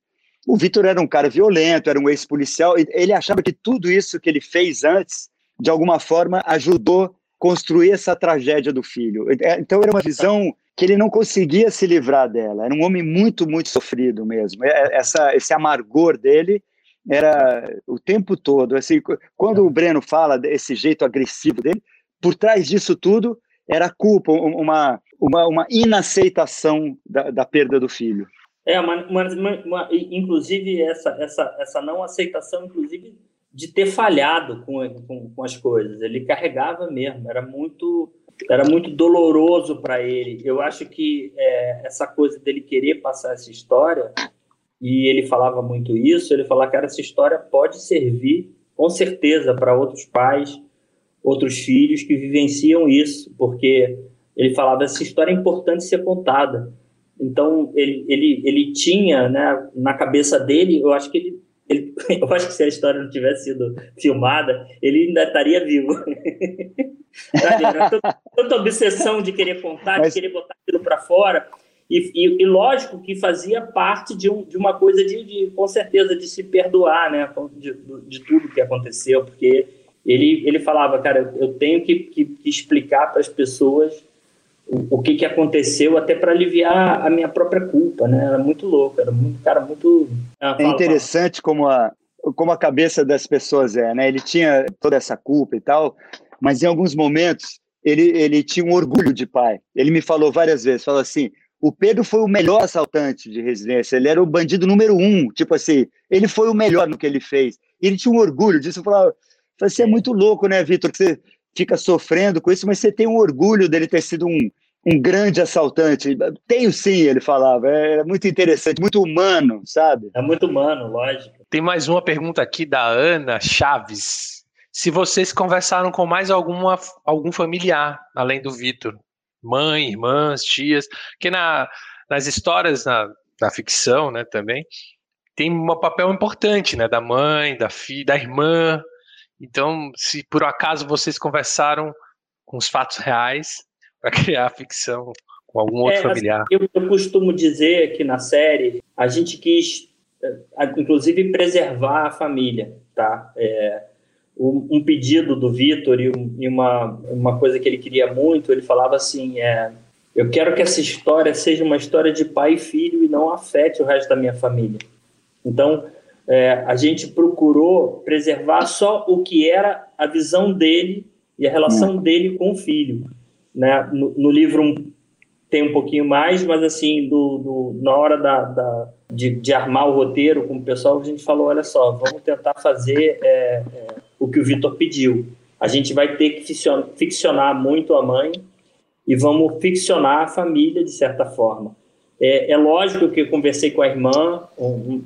O Vitor era um cara violento, era um ex-policial, ele achava que tudo isso que ele fez antes, de alguma forma, ajudou construir essa tragédia do filho. É, então era uma visão que ele não conseguia se livrar dela. Era um homem muito, muito sofrido mesmo. É, essa, esse amargor dele era o tempo todo. Assim, quando o Breno fala desse jeito agressivo dele, por trás disso tudo era culpa, uma, uma, uma inaceitação da, da perda do filho. É, uma, uma, uma, inclusive essa, essa, essa não aceitação, inclusive de ter falhado com, com, com as coisas. Ele carregava mesmo, era muito era muito doloroso para ele. Eu acho que é, essa coisa dele querer passar essa história, e ele falava muito isso, ele falava, cara, essa história pode servir, com certeza, para outros pais, outros filhos que vivenciam isso, porque ele falava, essa história é importante ser contada. Então, ele, ele, ele tinha, né, na cabeça dele, eu acho que ele ele, eu acho que se a história não tivesse sido filmada, ele ainda estaria vivo. tanta obsessão de querer contar, Mas... de querer botar aquilo para fora. E, e, e, lógico que fazia parte de, um, de uma coisa de, de, com certeza, de se perdoar, né? De, de, tudo que aconteceu, porque ele, ele falava, cara, eu tenho que, que, que explicar para as pessoas o, o, que, que aconteceu, até para aliviar a minha própria culpa, né? Era muito louco, era muito, cara, muito. Ah, é interessante como a, como a cabeça das pessoas é, né? Ele tinha toda essa culpa e tal, mas em alguns momentos ele, ele tinha um orgulho de pai. Ele me falou várias vezes, falou assim, o Pedro foi o melhor assaltante de residência, ele era o bandido número um, tipo assim, ele foi o melhor no que ele fez. E ele tinha um orgulho disso, eu falava, você é muito louco, né, Vitor, que você fica sofrendo com isso, mas você tem um orgulho dele ter sido um, um grande assaltante. Tenho sim, ele falava, é, é muito interessante, muito humano, sabe? É muito humano, lógico. Tem mais uma pergunta aqui da Ana Chaves. Se vocês conversaram com mais alguma, algum familiar, além do Vitor, mãe, irmãs, tias, que na, nas histórias, na, na ficção, né, também, tem um papel importante, né, da mãe, da filha, da irmã. Então, se por acaso vocês conversaram com os fatos reais para criar a ficção com algum outro é, familiar. Eu, eu costumo dizer que na série a gente quis, eh, inclusive, preservar a família, tá? É, um pedido do Vitor e, uma, uma coisa que ele queria muito, ele falava assim, é, eu quero que essa história seja uma história de pai e filho e não afete o resto da minha família. Então, é, a gente procurou preservar só o que era a visão dele e a relação hum. dele com o filho. Né? No, no livro tem um pouquinho mais, mas assim, do, do na hora da, da de, de, armar o roteiro com o pessoal, a gente falou, olha só, vamos tentar fazer é, é, o que o Vitor pediu. A gente vai ter que ficcionar muito a mãe e vamos ficcionar a família, de certa forma. É, é lógico que eu conversei com a irmã,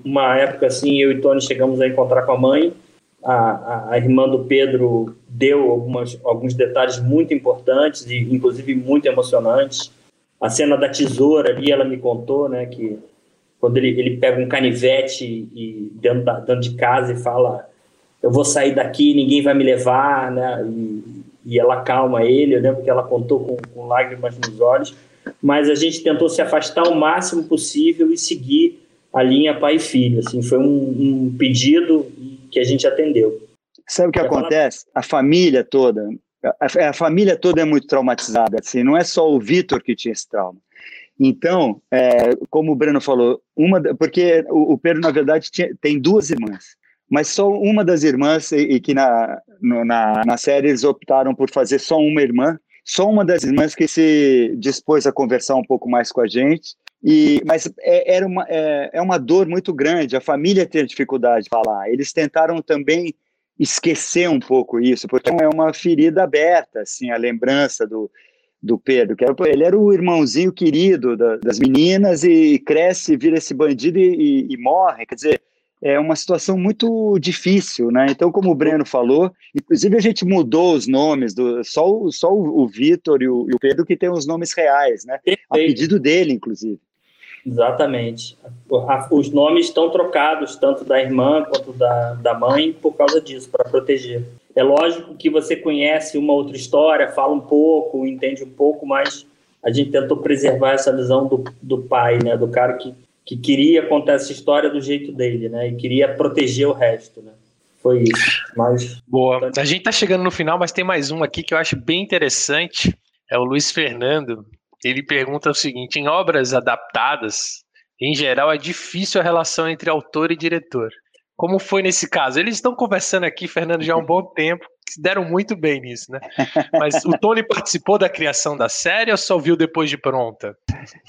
uma época assim, eu e Tony chegamos a encontrar com a mãe, a, a, irmã do Pedro deu algumas, alguns detalhes muito importantes, e inclusive muito emocionantes. A cena da tesoura ali, ela me contou, né, que quando ele, ele pega um canivete e dentro, da, dentro de casa e fala eu vou sair daqui, ninguém vai me levar, né? E, e ela calma ele, eu lembro que ela contou com, com, lágrimas nos olhos, mas a gente tentou se afastar o máximo possível e seguir a linha pai e filho, assim, foi um, um pedido que a gente atendeu. Sabe o que Quer acontece? Falar? A família toda, a, a, família toda é muito traumatizada, assim, não é só o Vitor que tinha esse trauma. Então, é, como o Breno falou, uma, porque o, o Pedro, na verdade, tinha, tem duas irmãs mas só uma das irmãs, e, e que na, no, na, na série eles optaram por fazer só uma irmã, só uma das irmãs que se dispôs a conversar um pouco mais com a gente, e, mas é, era uma, é, é uma dor muito grande, a família tem dificuldade de falar, eles tentaram também esquecer um pouco isso, porque é uma ferida aberta, assim, a lembrança do, do Pedro, que era, ele era o irmãozinho querido da, das meninas e cresce, vira esse bandido e, e, e morre, quer dizer, é uma situação muito difícil, né? Então, como o Breno falou, inclusive a gente mudou os nomes, do, só, o, só o Vitor e, o, e o Pedro que tem os nomes reais, né? A pedido dele, inclusive. Exatamente. Os nomes estão trocados, tanto da irmã quanto da, da mãe, por causa disso, para proteger. É lógico que você conhece uma outra história, fala um pouco, entende um pouco, mas a gente tentou preservar essa visão do, do pai, né? Do cara que que queria contar essa história do jeito dele, né? E queria proteger o resto, né? Foi isso. Mas boa. A gente tá chegando no final, mas tem mais um aqui que eu acho bem interessante. É o Luiz Fernando. Ele pergunta o seguinte: em obras adaptadas, em geral, é difícil a relação entre autor e diretor. Como foi nesse caso? Eles estão conversando aqui, Fernando, já há um bom tempo, se deram muito bem nisso, né? Mas o Tony participou da criação da série ou só viu depois de pronta?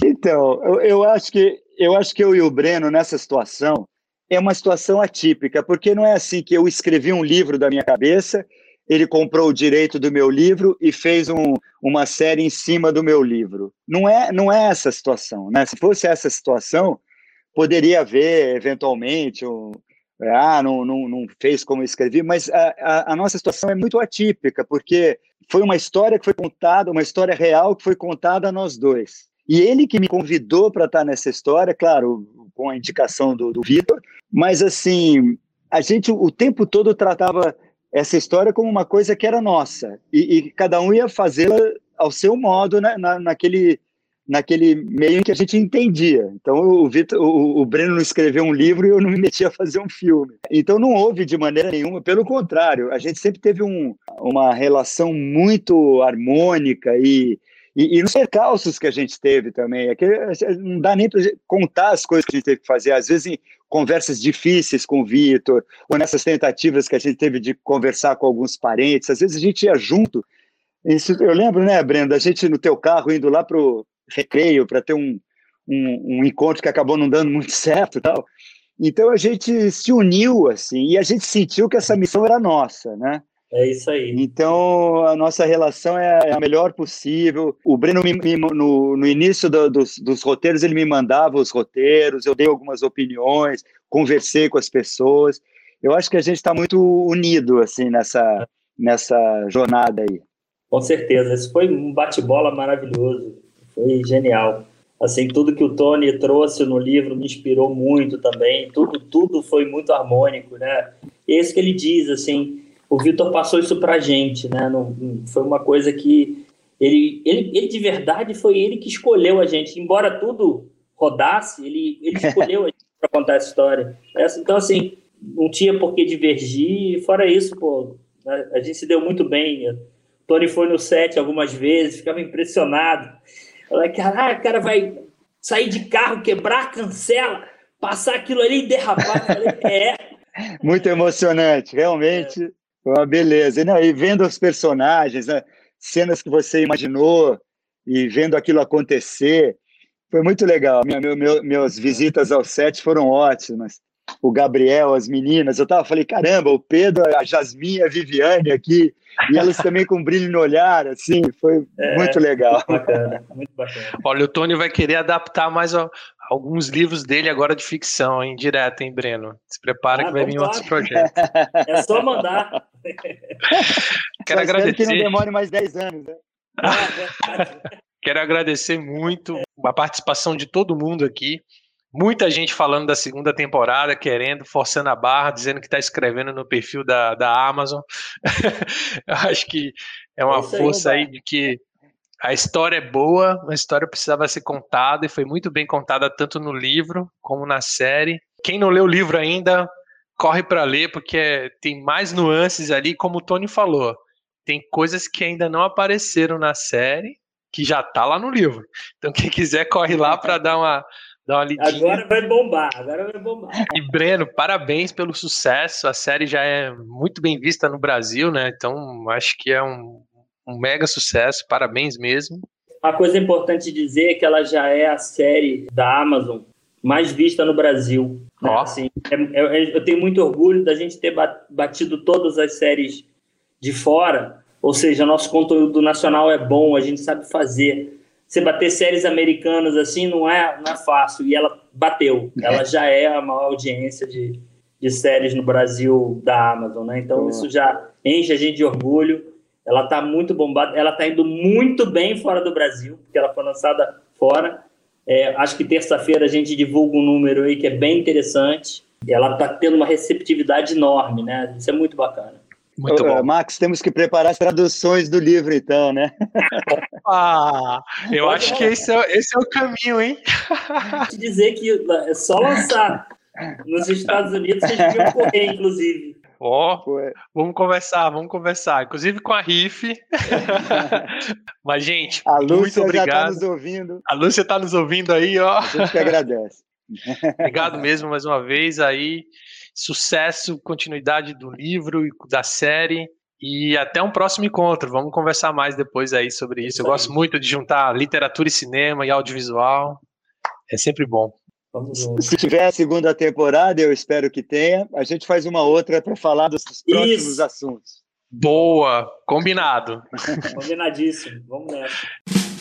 Então, eu, eu acho que eu acho que eu e o Breno nessa situação é uma situação atípica, porque não é assim que eu escrevi um livro da minha cabeça, ele comprou o direito do meu livro e fez um, uma série em cima do meu livro. Não é, não é essa situação, né? Se fosse essa situação, poderia haver eventualmente um, ah, não, não, não fez como eu escrevi, mas a, a, a, nossa situação é muito atípica, porque foi uma história que foi contada, uma história real que foi contada a nós dois. E ele que me convidou para estar nessa história, claro, com a indicação do, do Vitor, mas assim, a gente o tempo todo tratava essa história como uma coisa que era nossa e, e cada um ia fazê-la ao seu modo né, na, naquele naquele meio em que a gente entendia. Então o, Victor, o, o Breno não escreveu um livro e eu não me metia a fazer um filme. Então não houve de maneira nenhuma, pelo contrário, a gente sempre teve um, uma relação muito harmônica e, e, e nos percalços que a gente teve também. É que não dá nem para contar as coisas que a gente teve que fazer. Às vezes em conversas difíceis com o Vitor, ou nessas tentativas que a gente teve de conversar com alguns parentes, às vezes a gente ia junto eu lembro, né, Brenda, a gente no teu carro indo lá pro recreio para ter um, um, um, encontro que acabou não dando muito certo tal. Então a gente se uniu assim e a gente sentiu que essa missão era nossa, né? É isso aí. Então a nossa relação é a melhor possível. O Breno me, me, no, no início do, dos, dos roteiros ele me mandava os roteiros, eu dei algumas opiniões, conversei com as pessoas. Eu acho que a gente está muito unido assim nessa nessa jornada aí. Com certeza, esse foi um bate-bola maravilhoso, foi genial. Assim, tudo que o Tony trouxe no livro me inspirou muito também, tudo, tudo foi muito harmônico, né? E é isso que ele diz, assim, o Vitor passou isso pra gente, né? Não, foi uma coisa que ele, ele, ele de verdade foi ele que escolheu a gente, embora tudo rodasse, ele, ele escolheu a gente para contar essa história. Então, assim, não tinha por que divergir, fora isso, pô, a gente se deu muito bem, Tony foi no set algumas vezes, ficava impressionado. Falei, caraca, o cara vai sair de carro, quebrar, cancela, passar aquilo ali e derrapar. Falei, é. Muito emocionante, realmente. É. Uma beleza. E, não, e vendo os personagens, né, cenas que você imaginou e vendo aquilo acontecer, foi muito legal. Minha, meu, meu, minhas visitas ao set foram ótimas o Gabriel, as meninas. Eu tava, falei, caramba, o Pedro, a Jasmine, a Viviane aqui, e elas também com brilho no olhar, assim, foi é, muito legal. Muito bacana, muito bacana. Olha, o Tony vai querer adaptar mais ó, alguns livros dele agora de ficção, hein, direto, hein, Breno? Se prepara ah, que vai vir outros projetos. É só mandar. Quero agradecer. que não demore mais 10 anos, né? É Quero agradecer muito a participação de todo mundo aqui. Muita gente falando da segunda temporada, querendo, forçando a barra, dizendo que está escrevendo no perfil da, da Amazon. acho que é uma força aí, aí de que a história é boa, a história precisava ser contada e foi muito bem contada tanto no livro como na série. Quem não leu o livro ainda, corre para ler, porque tem mais nuances ali, como o Tony falou. Tem coisas que ainda não apareceram na série, que já tá lá no livro. Então, quem quiser, corre lá para dar uma, Dá uma lidinha. Agora vai bombar, agora vai bombar. E Breno, parabéns pelo sucesso. A série já é muito bem vista no Brasil, né? Então acho que é um, um mega sucesso. Parabéns mesmo. A coisa importante dizer é que ela já é a série da Amazon mais vista no Brasil. Né? Assim, é, é, eu tenho muito orgulho da gente ter batido todas as séries de fora. Ou seja, nosso conteúdo nacional é bom, a gente sabe fazer você bater séries americanas assim não é, não é fácil. E ela bateu. Ela já é a maior audiência de, de séries no Brasil da Amazon, né? Então isso já enche a gente de orgulho. Ela está muito bombada. Ela está indo muito bem fora do Brasil, porque ela foi lançada fora. É, acho que terça-feira a gente divulga um número aí que é bem interessante. E ela está tendo uma receptividade enorme, né? Isso é muito bacana. Muito Ô, bom. Max, temos que preparar as traduções do livro, então, né? Ah, eu acho que esse é, esse é o caminho, hein? Te dizer que é só lançar nos Estados Unidos, vocês deviam correr, inclusive. Ó, oh, vamos conversar, vamos conversar, inclusive com a Riff. Mas, gente, a Lúcia muito obrigado. já está nos ouvindo. A Lúcia está nos ouvindo aí, ó. A gente que agradece. obrigado mesmo mais uma vez aí. Sucesso, continuidade do livro e da série. E até um próximo encontro. Vamos conversar mais depois aí sobre isso. Eu gosto muito de juntar literatura e cinema e audiovisual. É sempre bom. Se tiver a segunda temporada, eu espero que tenha, a gente faz uma outra para falar dos próximos isso. assuntos. Boa, combinado. Combinadíssimo. Vamos nessa.